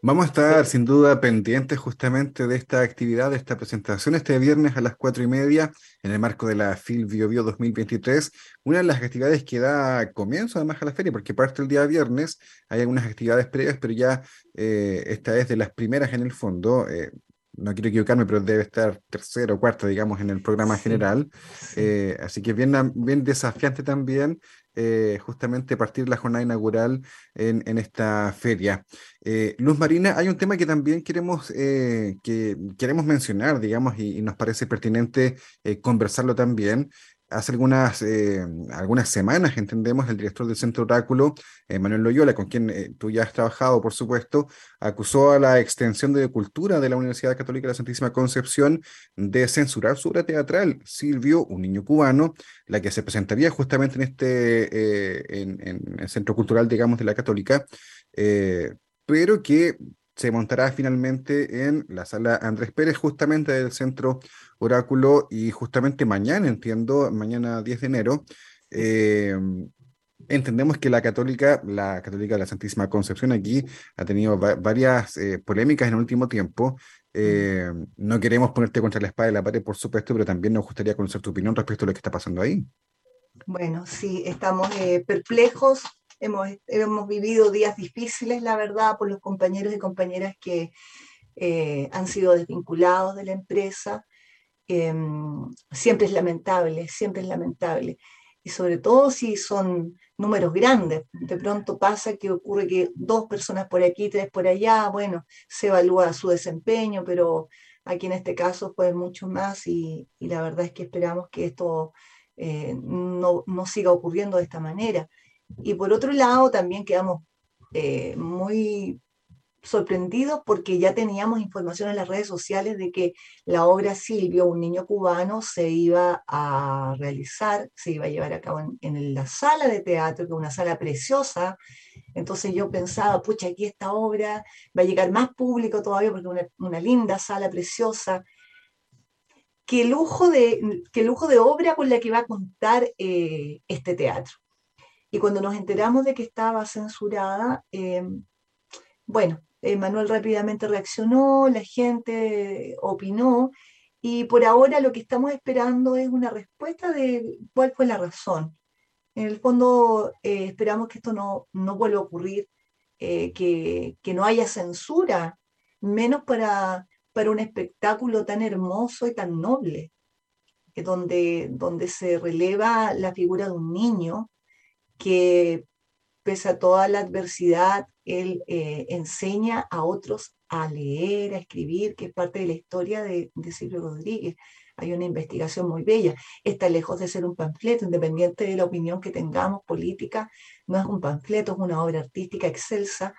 [SPEAKER 1] Vamos a estar sin duda pendientes justamente de esta actividad, de esta presentación este viernes a las cuatro y media en el marco de la FIL Bio, Bio 2023. Una de las actividades que da comienzo además a la feria, porque parte el día viernes, hay algunas actividades previas, pero ya eh, esta es de las primeras en el fondo. Eh, no quiero equivocarme, pero debe estar tercero o cuarto, digamos, en el programa general. Eh, así que bien, bien desafiante también eh, justamente partir la jornada inaugural en, esta feria. Eh, Luz Marina, hay un tema que también queremos, eh, que queremos mencionar, digamos, y nos parece pertinente conversarlo también, Hace algunas, eh, algunas semanas, entendemos, el director del Centro Oráculo, eh, Manuel Loyola, con quien eh, tú ya has trabajado, por supuesto, acusó a la extensión de cultura de la Universidad Católica de la Santísima Concepción de censurar su obra teatral, Silvio, un niño cubano, la que se presentaría justamente en este en, el Centro Cultural, digamos, de la Católica, pero que se montará finalmente en la sala Andrés Pérez, justamente del Centro Oráculo, y justamente mañana, entiendo, mañana 10 de enero, eh, entendemos que la católica, la católica de la Santísima Concepción aquí ha tenido varias eh, polémicas en el último tiempo. Eh, no queremos ponerte contra la espada de la pared, por supuesto, pero también nos gustaría conocer tu opinión respecto a lo que está pasando ahí.
[SPEAKER 4] Bueno, sí, estamos perplejos Hemos, vivido días difíciles, la verdad, por los compañeros y compañeras que eh, han sido desvinculados de la empresa. Em, siempre es lamentable, siempre es lamentable. Y sobre todo si son números grandes. De pronto pasa que ocurre que dos personas por aquí, tres por allá, bueno, se evalúa su desempeño, pero aquí en este caso fue mucho más y, la verdad es que esperamos que esto eh, no, siga ocurriendo de esta manera. Y por otro lado, también quedamos eh, muy sorprendidos porque ya teníamos información en las redes sociales de que la obra Silvio, un niño cubano, se iba a realizar, se iba a llevar a cabo en, la sala de teatro, que es una sala preciosa. Entonces yo pensaba, pucha, aquí esta obra va a llegar más público todavía porque es una, linda sala preciosa. Qué lujo, de, qué lujo de obra con la que va a contar eh, este teatro. Y cuando nos enteramos de que estaba censurada, eh, bueno, Manuel rápidamente reaccionó, la gente opinó, y por ahora lo que estamos esperando es una respuesta de cuál fue la razón. En el fondo, eh, esperamos que esto no, no vuelva a ocurrir, eh, que, que, no haya censura, menos para, para un espectáculo tan hermoso y tan noble, donde, donde se releva la figura de un niño que, pese a toda la adversidad, él eh, enseña a otros a leer, a escribir, que es parte de la historia de, de Silvio Rodríguez hay una investigación muy bella. Está lejos de ser un panfleto, independiente de la opinión que tengamos política, no es un panfleto, es una obra artística excelsa,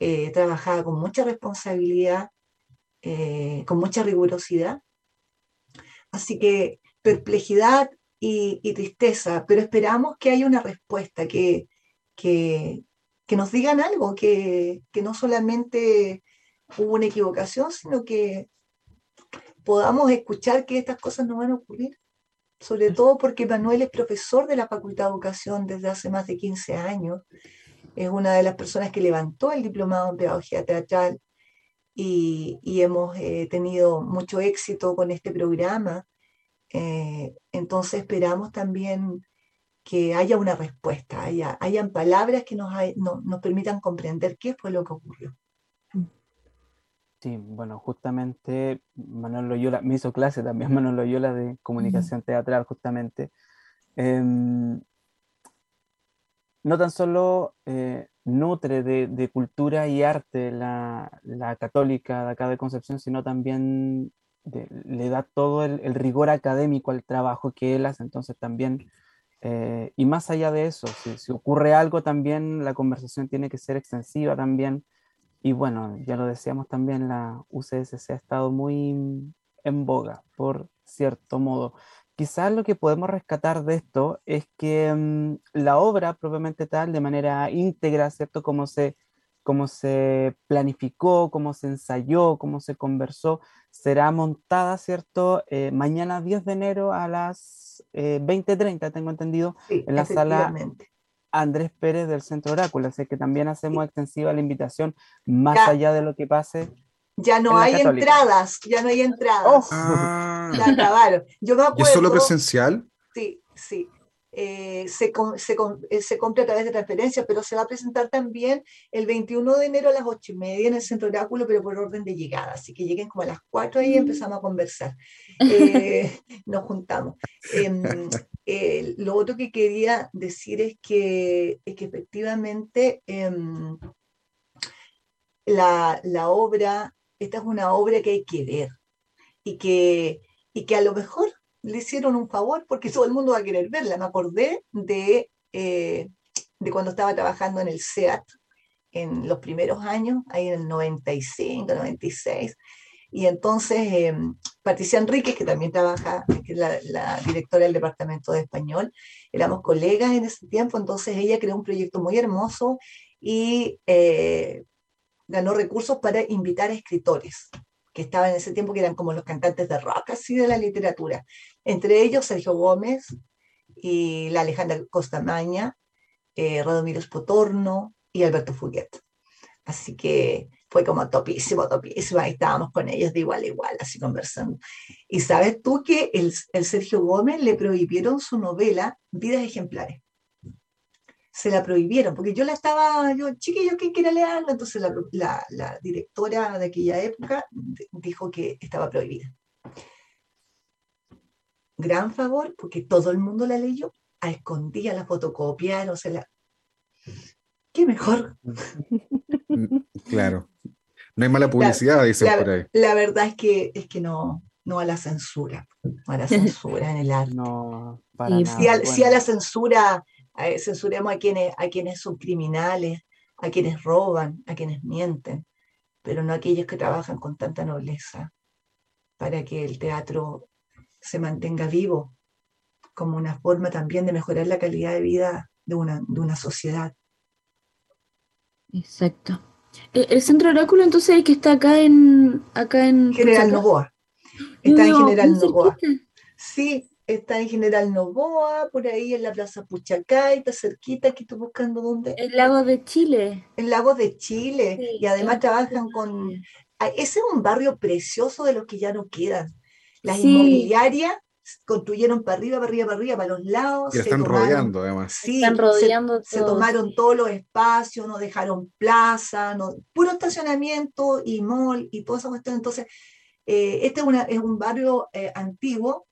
[SPEAKER 4] eh, trabajada con mucha responsabilidad, eh, con mucha rigurosidad. Así que perplejidad y, tristeza, pero esperamos que haya una respuesta, que, que, nos digan algo, que, que no solamente hubo una equivocación, sino que podamos escuchar que estas cosas no van a ocurrir. Sobre todo porque Manuel es profesor de la Facultad de Educación desde hace más de 15 años. Es una de las personas que levantó el diplomado en pedagogía teatral y, hemos eh, tenido mucho éxito con este programa. Eh, entonces esperamos también que haya una respuesta, haya, hayan palabras que nos, nos permitan comprender qué fue lo que ocurrió.
[SPEAKER 3] Sí, bueno, justamente Manuel Loyola, me hizo clase también Manuel Loyola de comunicación teatral, justamente. Em, no tan solo eh, nutre de, cultura y arte la, católica de acá de Concepción, sino también le da todo el, rigor académico al trabajo que él hace, entonces también, eh, y más allá de eso, si, ocurre algo también, la conversación tiene que ser extensiva también y bueno, ya lo decíamos también, la UCSC ha estado muy en boga, por cierto modo. Quizás lo que podemos rescatar de esto es que mm, la obra propiamente tal, de manera íntegra, ¿cierto? Como se, como se planificó, cómo se ensayó, cómo se conversó, será montada, ¿cierto? Eh, mañana 10 de enero a las 20.30, eh, tengo entendido, en la sala Andrés Pérez del Centro Oráculo, así que también hacemos extensiva la invitación, más allá de lo que pase.
[SPEAKER 4] Ya no hay entradas, ya no hay entradas. Oh. Ah. Ya acabaron. Yo me acuerdo,
[SPEAKER 1] ¿Y es solo presencial?
[SPEAKER 4] Sí, sí. Eh, se, se, eh, se, compra a través de transferencia, pero se va a presentar también el 21 de enero a las 8 y media en el Centro Oráculo, pero por orden de llegada. Así que lleguen como a las 4 y mm. empezamos a conversar. Eh, nos juntamos. Em, lo otro que quería decir es que, es que efectivamente em, la, la obra, esta es una obra que hay que ver y que, y que a lo mejor le hicieron un favor porque todo el mundo va a querer verla. Me acordé de, eh, de cuando estaba trabajando en el SEAT en los primeros años, ahí en el 95, 96. Y entonces eh, Patricia Enríquez, que también trabaja, que es la, directora del Departamento de Español, éramos colegas en ese tiempo, entonces ella creó un proyecto muy hermoso y eh, ganó recursos para invitar a escritores que estaban en ese tiempo, que eran como los cantantes de rock, así de la literatura. Entre ellos Sergio Gómez y la Alejandra Costamaña, eh, Radomiro Spotorno y Alberto Fuguet. Así que fue como topísimo, topísimo. Ahí estábamos con ellos de igual a igual, así conversando. Y sabes tú que el, el Sergio Gómez le prohibieron su novela Vidas Ejemplares se la prohibieron, porque yo la estaba, yo, chiquillo, ¿quién quiere leerla? Entonces la, la, directora de aquella época dijo que estaba prohibida. Gran favor, porque todo el mundo la leyó, a escondida la fotocopiaron, se la... ¿Qué mejor?
[SPEAKER 1] Claro. No hay mala publicidad, dicen por ahí.
[SPEAKER 4] La verdad es que, es que no, no a la censura, no a la censura en el arte.
[SPEAKER 3] No,
[SPEAKER 4] para nada. sí a la censura censuremos a quienes, a quienes son criminales, a quienes roban, a quienes mienten, pero no a aquellos que trabajan con tanta nobleza para que el teatro se mantenga vivo como una forma también de mejorar la calidad de vida de una, de una sociedad.
[SPEAKER 2] Exacto. Eh, el centro oráculo entonces el que está acá en acá en
[SPEAKER 4] General Novoa. Está en General Novoa. Sí, está en General Novoa, por ahí en la Plaza Puchacay, está cerquita, aquí estoy buscando dónde.
[SPEAKER 2] El Lago de Chile.
[SPEAKER 4] El Lago de Chile, y además trabajan con... Ese es un barrio precioso de los que ya no quedan. Las inmobiliarias construyeron para arriba, para arriba, para arriba, para los lados.
[SPEAKER 1] Y están rodeando además.
[SPEAKER 4] Sí,
[SPEAKER 2] Están rodeando
[SPEAKER 4] se, se
[SPEAKER 2] todo.
[SPEAKER 4] tomaron todos los espacios, no dejaron plaza, no, puro estacionamiento y mall y toda esa cuestión. Entonces, eh, este es, una, es un barrio eh, antiguo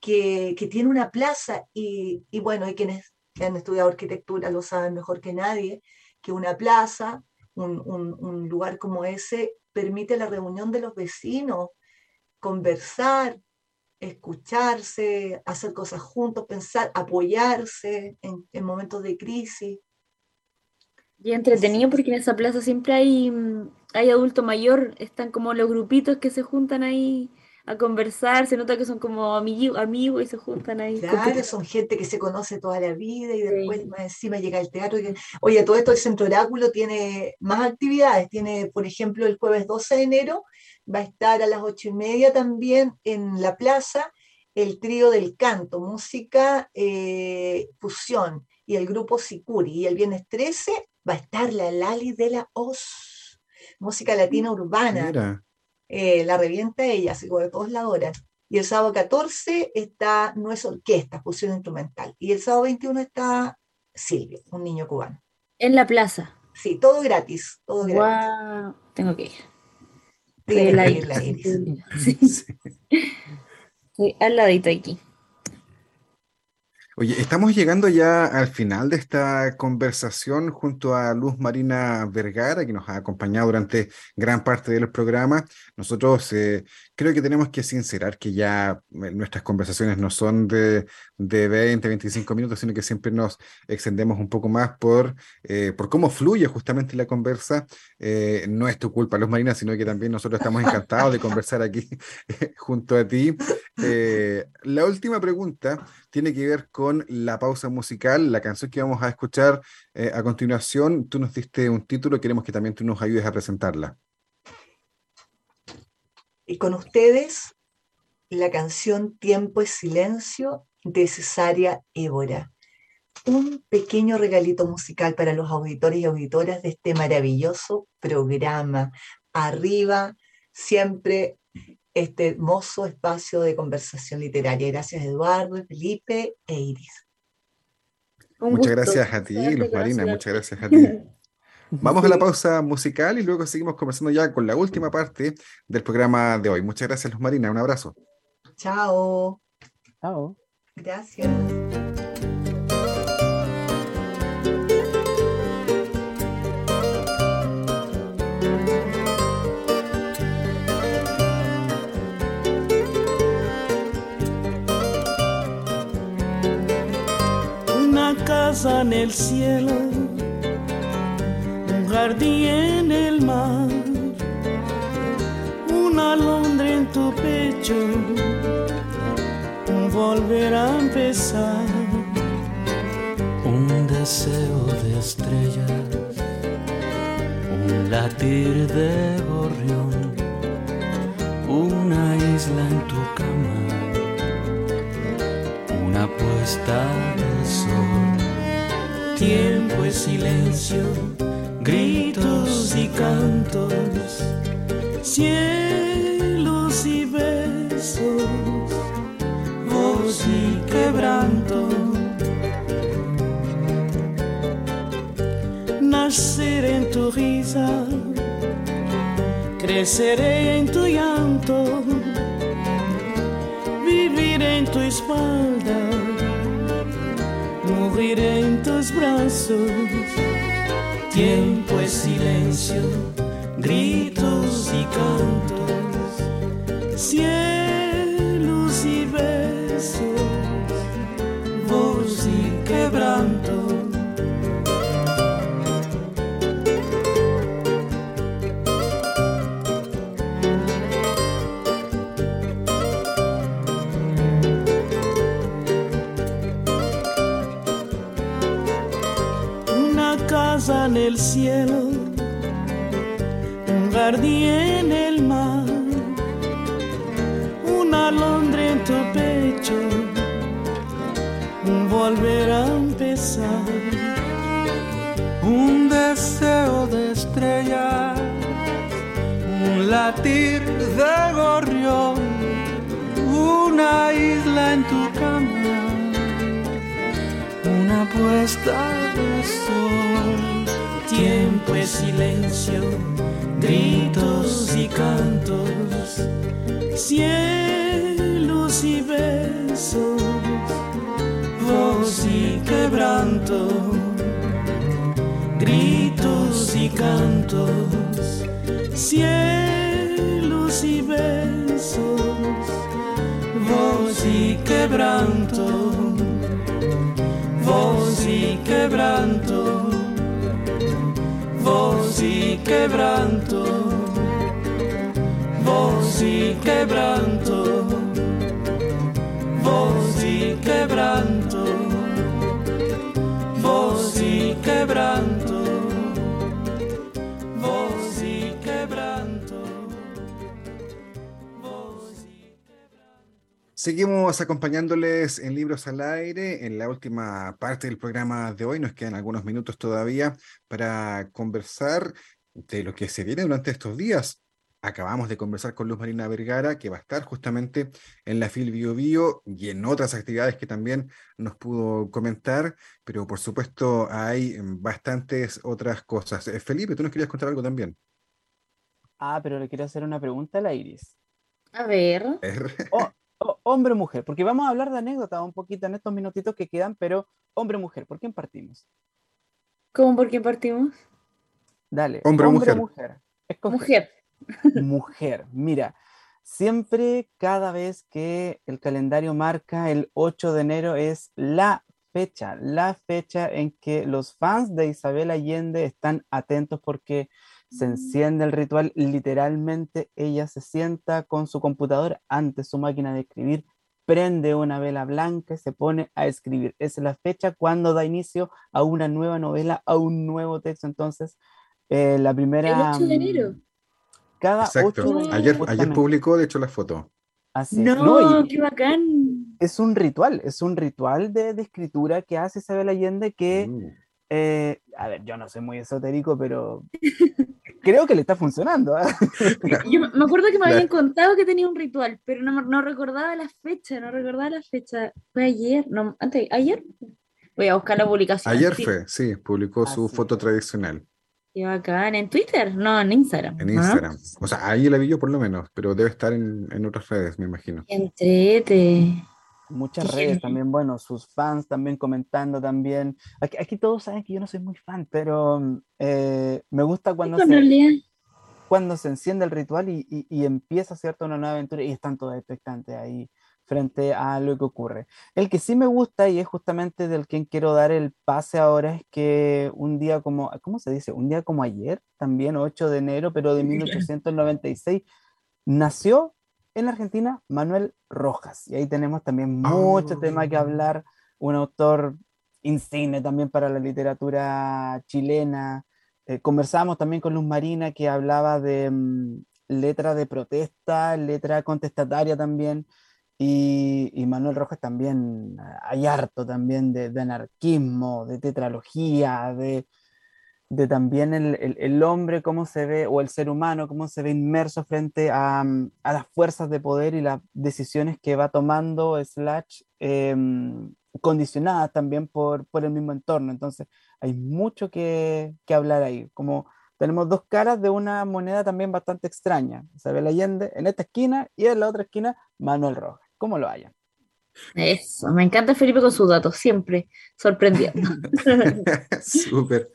[SPEAKER 4] que, que tiene una plaza y, y bueno, y quienes han estudiado arquitectura lo saben mejor que nadie, que una plaza, un, un- un lugar como ese, permite la reunión de los vecinos, conversar, escucharse, hacer cosas juntos, pensar, apoyarse en, en momentos de crisis.
[SPEAKER 2] Y entretenido porque en esa plaza siempre hay, mm, hay adulto mayor, están como los grupitos que se juntan ahí a conversar, se nota que son como amigos amigos y se juntan ahí.
[SPEAKER 4] Claro, son gente que se conoce toda la vida y después más encima llega el teatro. y- Oye, todo esto el Centro Oráculo tiene más actividades. Tiene, por ejemplo, el jueves 12 de enero va a estar a las ocho y media también en la plaza el trío del canto, música eh, fusión y el grupo Sicuri. Y el viernes 13 va a estar la Lali de la Oz, música latina urbana
[SPEAKER 1] Mira,
[SPEAKER 4] eh, la revienta ella, así como de todos la adoran. Y el sábado 14 está No es orquesta, fusión instrumental. Y el sábado 21 está Silvio, un niño cubano.
[SPEAKER 2] En la plaza.
[SPEAKER 4] Sí, todo gratis, todo gratis.
[SPEAKER 2] Guau, Tengo que ir. La-
[SPEAKER 4] que ir la Iris.
[SPEAKER 2] Sí,
[SPEAKER 1] sí.
[SPEAKER 2] sí, al ladito aquí.
[SPEAKER 1] Oye, estamos llegando ya al final de esta conversación junto a Luz Marina Vergara, que nos ha acompañado durante gran parte del programa. Nosotros eh, creo que tenemos que sincerar que ya eh, nuestras conversaciones no son de, de 20, 25 minutos, sino que siempre nos extendemos un poco más por, eh, por cómo fluye justamente la conversa. Eh, no es tu culpa, Luz Marina, sino que también nosotros estamos encantados de conversar aquí junto a ti. La última pregunta tiene que ver con la pausa musical, la canción que vamos a escuchar a continuación. Tú nos diste un título, queremos que también tú nos ayudes a presentarla.
[SPEAKER 4] Y con ustedes, la canción Tiempo es Silencio de Cesárea Évora. Un pequeño regalito musical para los auditores y auditoras de este maravilloso programa. Arriba, siempre este hermoso espacio de conversación literaria. Gracias, Eduardo, Felipe e Iris.
[SPEAKER 2] Un
[SPEAKER 1] Muchas
[SPEAKER 2] gusto
[SPEAKER 1] gracias a ti, Luz Marina, muchas gracias a ti. Vamos a la pausa musical y luego seguimos conversando ya con la última parte del programa de hoy. Muchas gracias, Luz Marina, un abrazo.
[SPEAKER 4] Chao.
[SPEAKER 3] Chao.
[SPEAKER 4] Gracias.
[SPEAKER 5] Una casa en el cielo, jardín en el mar, una alondra en tu pecho, un volver a empezar, un deseo de estrellas, un latir de gorrión, una isla en tu cama. Una puesta de sol. Tiempo es silencio, gritos y cantos, cielos y besos, voz y quebranto. Nacer en tu risa, creceré en tu llanto vivir en tu espalda, morir en tus brazos. Tiempo es silencio, gritos y cantos, tiempo y silencio, gritos y cantos, cielos y besos, voz y quebranto, gritos y cantos, cielos y besos voz y quebranto, y quebranto, voz quebranto, voz quebranto, voz y quebranto,
[SPEAKER 1] Seguimos acompañándoles en Libros al Aire. En la última parte del programa de hoy nos quedan algunos minutos todavía para conversar de lo que se viene durante estos días. Acabamos de conversar con Luz Marina Vergara, que va a estar justamente en la FIL Bio Bio y en otras actividades que también nos pudo comentar, pero por supuesto hay bastantes otras cosas. Eh, Felipe, tú nos querías contar algo también.
[SPEAKER 3] Ah, pero le quiero hacer una pregunta a la Iris.
[SPEAKER 2] A ver.
[SPEAKER 3] O- o- hombre o mujer, porque vamos a hablar de anécdotas un poquito en estos minutitos que quedan, pero hombre o mujer, ¿por quién partimos?
[SPEAKER 2] ¿Cómo por qué partimos?
[SPEAKER 3] Dale.
[SPEAKER 1] Hombre o mujer.
[SPEAKER 3] Escoge.
[SPEAKER 2] Mujer.
[SPEAKER 3] Mujer. Mira, siempre, cada vez que el calendario marca el 8 de enero es la fecha, la fecha en que los fans de Isabel Allende están atentos porque se enciende el ritual, literalmente ella se sienta con su computadora ante su máquina de escribir, prende una vela blanca y se pone a escribir. Es la fecha cuando da inicio a una nueva novela, a un nuevo texto. Entonces, eh, la primera...
[SPEAKER 2] El 8 de
[SPEAKER 3] mm,
[SPEAKER 2] enero.
[SPEAKER 3] Cada
[SPEAKER 1] Exacto.
[SPEAKER 3] 8 de enero,
[SPEAKER 1] Ayer, publicó, de hecho, la foto.
[SPEAKER 3] Así.
[SPEAKER 2] No,
[SPEAKER 3] No, y
[SPEAKER 2] qué bacán.
[SPEAKER 3] es un ritual, es un ritual de, de escritura que hace Isabel Allende que,
[SPEAKER 1] Uh.
[SPEAKER 3] Eh, a ver, yo no soy muy esotérico, pero creo que le está funcionando. ¿ah?
[SPEAKER 2] Yo me acuerdo que me
[SPEAKER 1] Claro.
[SPEAKER 2] habían contado que tenía un ritual, pero no, no recordaba la fecha, no recordaba la fecha. Fue ayer, no, antes, ayer. Voy a buscar la publicación.
[SPEAKER 1] Ayer fue, sí, publicó su
[SPEAKER 3] Así
[SPEAKER 1] foto tradicional
[SPEAKER 2] Qué bacán. ¿En Twitter? No, en Instagram.
[SPEAKER 1] en
[SPEAKER 2] ¿ah?
[SPEAKER 1] Instagram. O sea, ahí la vi yo por lo menos, pero debe estar en, en otras redes, me imagino.
[SPEAKER 2] Entrete.
[SPEAKER 3] Muchas redes también, bueno, sus fans también comentando también. Aquí, aquí todos saben que yo no soy muy fan, pero mm, eh, me gusta cuando se,
[SPEAKER 2] realidad,
[SPEAKER 3] cuando se enciende el ritual y, y- y empieza, ¿cierto?, una nueva aventura y están todos expectantes ahí frente a lo que ocurre. El que sí me gusta y es justamente del quien quiero dar el pase ahora es que un día como, ¿cómo se dice? Un día como ayer, también 8 de enero, pero de 1896, nació en Argentina Manuel Rojas. Y ahí tenemos también mucho tema que
[SPEAKER 1] Oh.
[SPEAKER 3] hablar, un autor insigne también para la literatura chilena. Eh, conversábamos también con Luz Marina que hablaba de mm, letra de protesta, letra contestataria también. Y, y Manuel Rojas también, ah, hay harto también de, de anarquismo, de tetralogía, de, de también el, el- el hombre, cómo se ve, o el ser humano, cómo se ve inmerso frente a, a las fuerzas de poder y las decisiones que va tomando, slash, em, condicionadas también por, por el mismo entorno. Entonces, hay mucho que, que hablar ahí. Como tenemos dos caras de una moneda también bastante extraña. Isabel Allende en esta esquina y en la otra esquina Manuel Rojas. ¿Cómo lo hayan?
[SPEAKER 2] eso. Me encanta Felipe con sus datos, siempre sorprendiendo.
[SPEAKER 1] Súper.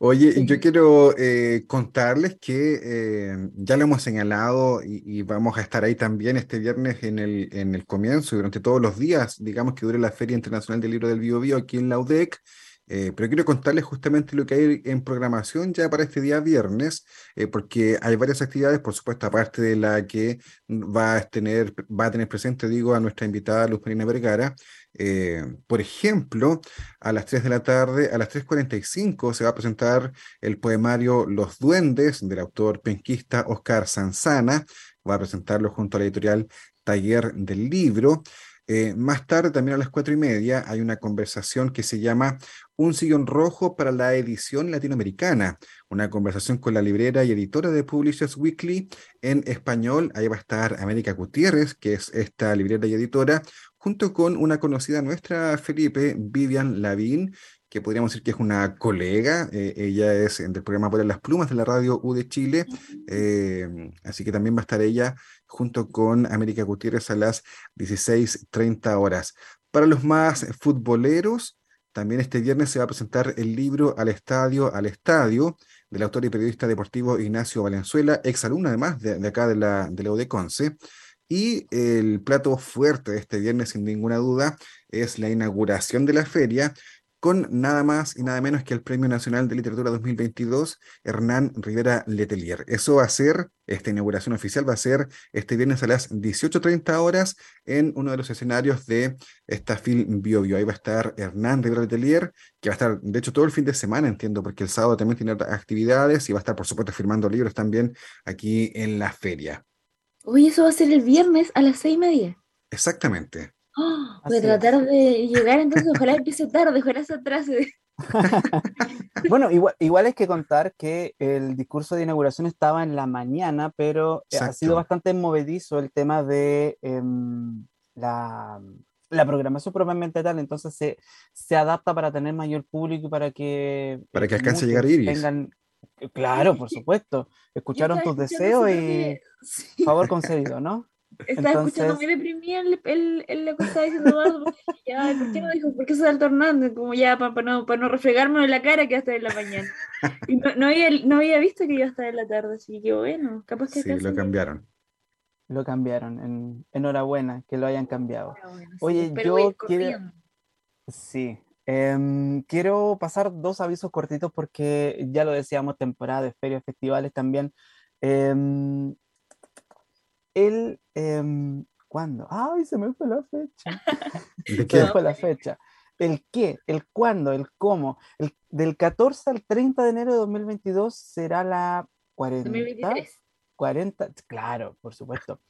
[SPEAKER 1] Oye,
[SPEAKER 2] Sí.
[SPEAKER 1] yo quiero eh, contarles que eh, ya lo hemos señalado y, y vamos a estar ahí también este viernes en el, en el comienzo y durante todos los días, digamos que dure la Feria Internacional del Libro del Bio Bio aquí en la UDEC. Eh, pero quiero contarles justamente lo que hay en programación ya para este día viernes, eh, porque hay varias actividades, por supuesto, aparte de la que va a tener, va a tener presente, digo, a nuestra invitada Luz Marina Vergara. Eh, por ejemplo, a las 3 de la tarde, a las 3.45 se va a presentar el poemario Los Duendes del autor penquista Oscar Sanzana. Va a presentarlo junto a la editorial Taller del Libro. Eh, más tarde, también a las cuatro y media, hay una conversación que se llama Un sillón rojo para la edición latinoamericana, una conversación con la librera y editora de Publishers Weekly en español. Ahí va a estar América Gutiérrez, que es esta librera y editora, junto con una conocida nuestra, Felipe, Vivian Lavín, que podríamos decir que es una colega. eh, ella es del programa Por las Plumas de la radio U de Chile. eh, así que también va a estar ella junto con América Gutiérrez a las 16.30 horas. Para los más futboleros, también este viernes se va a presentar el libro Al Estadio, al Estadio, del autor y periodista deportivo Ignacio Valenzuela, ex alumno además de, acá de la, de la UD Conce. Y el plato fuerte de este viernes, sin ninguna duda, es la inauguración de la feria con nada más y nada menos que el Premio Nacional de Literatura 2022, Hernán Rivera Letelier. Eso va a ser, esta inauguración oficial va a ser este viernes a las 18.30 horas en uno de los escenarios de esta Film Bio Bio. Ahí va a estar Hernán Rivera Letelier, que va a estar, de hecho, todo el fin de semana, entiendo, porque el sábado también tiene actividades y va a estar, por supuesto, firmando libros también aquí en la feria.
[SPEAKER 2] Uy, eso va a ser el viernes a las seis y media.
[SPEAKER 1] Exactamente.
[SPEAKER 2] Oh, voy a tratar de llegar, entonces ojalá empiece tarde, ojalá se atrase.
[SPEAKER 3] Bueno, igual, igual hay que contar que el discurso de inauguración estaba en la mañana, pero eh, ha
[SPEAKER 1] Exacto.
[SPEAKER 3] sido bastante movedizo el tema de em, la, la programación propiamente tal, entonces se, se adapta para tener mayor público y para que...
[SPEAKER 1] Para
[SPEAKER 3] eh,
[SPEAKER 1] que alcance a llegar Iris.
[SPEAKER 3] tengan- Claro, por supuesto. Escucharon tus deseos y
[SPEAKER 2] Sí,
[SPEAKER 3] favor concedido, ¿no?
[SPEAKER 2] Estaba escuchando muy deprimida el, el, el- lo que estaba diciendo Eduardo, porque "Ay, ¿por qué no dijo? ¿Por qué se está alternando? Como ya para no, pa no refregármelo en la cara que va a estar en la mañana. Y no, no había, no había visto que iba a estar en la tarde, así que bueno, capaz que
[SPEAKER 1] Sí, lo cambiaron.
[SPEAKER 3] Lo cambiaron. En, enhorabuena que lo hayan cambiado.
[SPEAKER 2] sí,
[SPEAKER 3] Oye, yo quiero-. Sí. Em, quiero pasar dos avisos cortitos porque ya lo decíamos, temporada de ferias, festivales también. Em, el, em, ¿cuándo? Ay, se me fue la fecha.
[SPEAKER 1] ¿De
[SPEAKER 3] Se
[SPEAKER 1] qué?
[SPEAKER 3] me fue la fecha. El qué, el cuándo, el cómo. El, del 14 al 30 de enero de 2022 será la 40.
[SPEAKER 2] 2023.
[SPEAKER 3] 40, claro, por supuesto.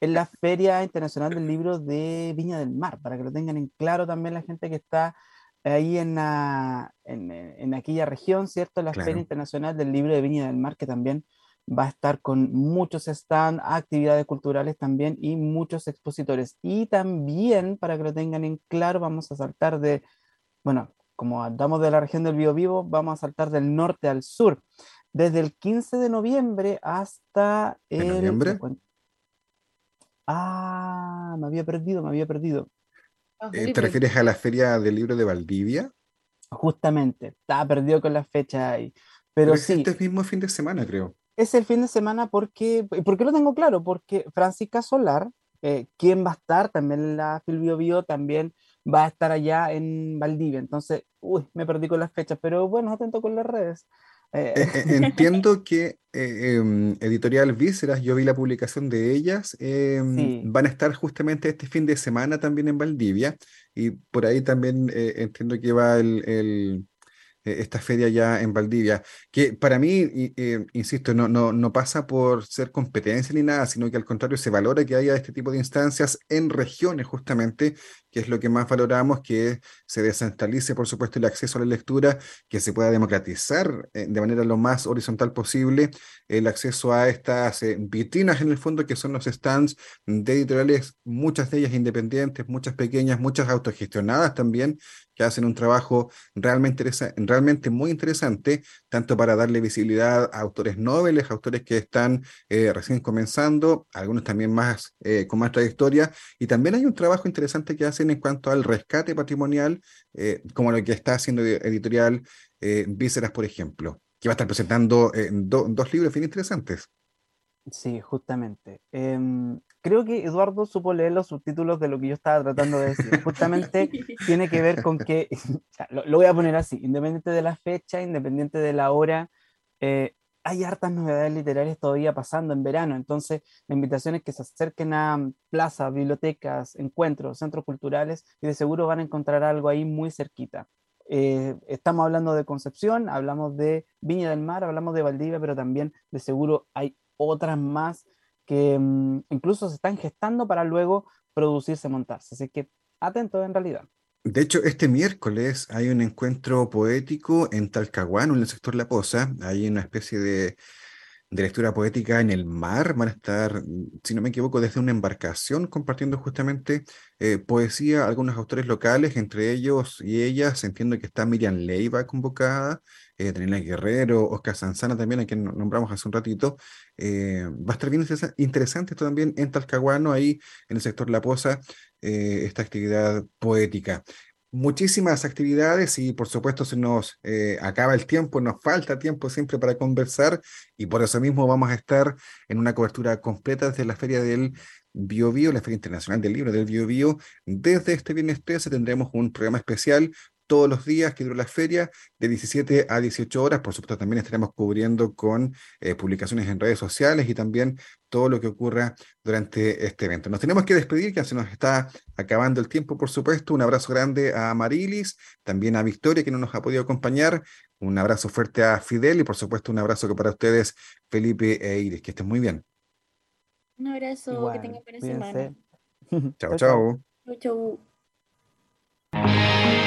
[SPEAKER 3] En la Feria Internacional del Libro de Viña del Mar, para que lo tengan en claro también la gente que está ahí en, la- en, en aquella región, ¿cierto? La
[SPEAKER 1] Claro.
[SPEAKER 3] Feria Internacional del Libro de Viña del Mar, que también va a estar con muchos stands, actividades culturales también y muchos expositores. Y también, para que lo tengan en claro, vamos a saltar de, bueno, como andamos de la región del Biobío, vamos a saltar del norte al sur desde el 15 de noviembre hasta
[SPEAKER 1] ¿De
[SPEAKER 3] el...
[SPEAKER 1] noviembre?
[SPEAKER 3] Ah, me había perdido, me había perdido.
[SPEAKER 2] Ah,
[SPEAKER 1] Eh, ¿Te refieres a la Feria del Libro de Valdivia?
[SPEAKER 3] Justamente, estaba perdido con la fecha ahí. Pero
[SPEAKER 1] es
[SPEAKER 3] sí,
[SPEAKER 1] este mismo fin de semana, creo.
[SPEAKER 3] Es el fin de semana porque, ¿por qué lo tengo claro? Porque Francisca Solar, eh, quien va a estar también en la Filbio Bio, también va a estar allá en Valdivia. Entonces, uy, me perdí con las fechas, pero bueno, atento con las redes. Eh,
[SPEAKER 1] Eh, eh, entiendo que eh, em, Editorial Vísceras, yo vi la publicación de ellas, em,
[SPEAKER 3] Sí.
[SPEAKER 1] van a estar justamente este fin de semana también en Valdivia y por ahí también entiendo que va el, el, esta feria ya en Valdivia, que para mí, eh, insisto, no, no, no pasa por ser competencia ni nada, sino que al contrario se valora que haya este tipo de instancias en regiones justamente, que es lo que más valoramos, que se descentralice, por supuesto, el acceso a la lectura, que se pueda democratizar eh, de manera lo más horizontal posible el acceso a estas eh, vitrinas en el fondo, que son los stands de editoriales, muchas de ellas independientes, muchas pequeñas, muchas autogestionadas también, que hacen un trabajo realmente, realmente muy interesante, tanto para darle visibilidad a autores nobles, autores que están eh, recién comenzando, algunos también más eh, con más trayectoria, y también hay un trabajo interesante que hacen en cuanto al rescate patrimonial, eh, como lo que está haciendo edi- editorial Vísceras, por ejemplo, que va a estar presentando do- dos libros bien interesantes.
[SPEAKER 3] Sí, justamente. Em, creo que Eduardo supo leer los subtítulos de lo que yo estaba tratando de decir. Justamente tiene que ver con que, lo, lo voy a poner así, independiente de la fecha, independiente de la hora, eh, hay hartas novedades literarias todavía pasando en verano. Entonces, la invitación es que se acerquen a plazas, bibliotecas, encuentros, centros culturales y de seguro van a encontrar algo ahí muy cerquita. Eh, estamos hablando de Concepción, hablamos de Viña del Mar, hablamos de Valdivia, pero también de seguro hay otras más que mm, incluso se están gestando para luego producirse, montarse. Así que atento en realidad.
[SPEAKER 1] De hecho, este miércoles hay un encuentro poético en Talcahuano, en el sector La Poza. Hay una especie de, de lectura poética en el mar. Van a estar, si no me equivoco, desde una embarcación compartiendo justamente eh, poesía, algunos autores locales, entre ellos y ellas. Entiendo que está Miriam Leiva convocada, eh, Daniela Guerrero, Oscar Sanzana también, a quien nombramos hace un ratito. Eh, va a estar bien interesa- interesante esto también en Talcahuano, ahí en el sector La Poza, eh, esta actividad poética. Muchísimas actividades y por supuesto se nos eh, acaba el tiempo, nos falta tiempo siempre para conversar y por eso mismo vamos a estar en una cobertura completa desde la Feria del Bio Bio, la Feria Internacional del Libro del Bio Bio. Desde este viernes 13 tendremos un programa especial todos los días que dura la feria, de 17 a 18 horas. Por supuesto, también estaremos cubriendo con eh, publicaciones en redes sociales y también todo lo que ocurra durante este evento. Nos tenemos que despedir, que se nos está acabando el tiempo, por supuesto. Un abrazo grande a Marilis, también a Victoria, que no nos ha podido acompañar. Un abrazo fuerte a Fidel y, por supuesto, un abrazo que para ustedes, Felipe e Iris. Que estén muy bien.
[SPEAKER 2] Un abrazo,
[SPEAKER 3] Igual,
[SPEAKER 2] que tengan buena
[SPEAKER 3] cuídense.
[SPEAKER 2] semana.
[SPEAKER 1] Chao, chao.
[SPEAKER 2] Chau, chau.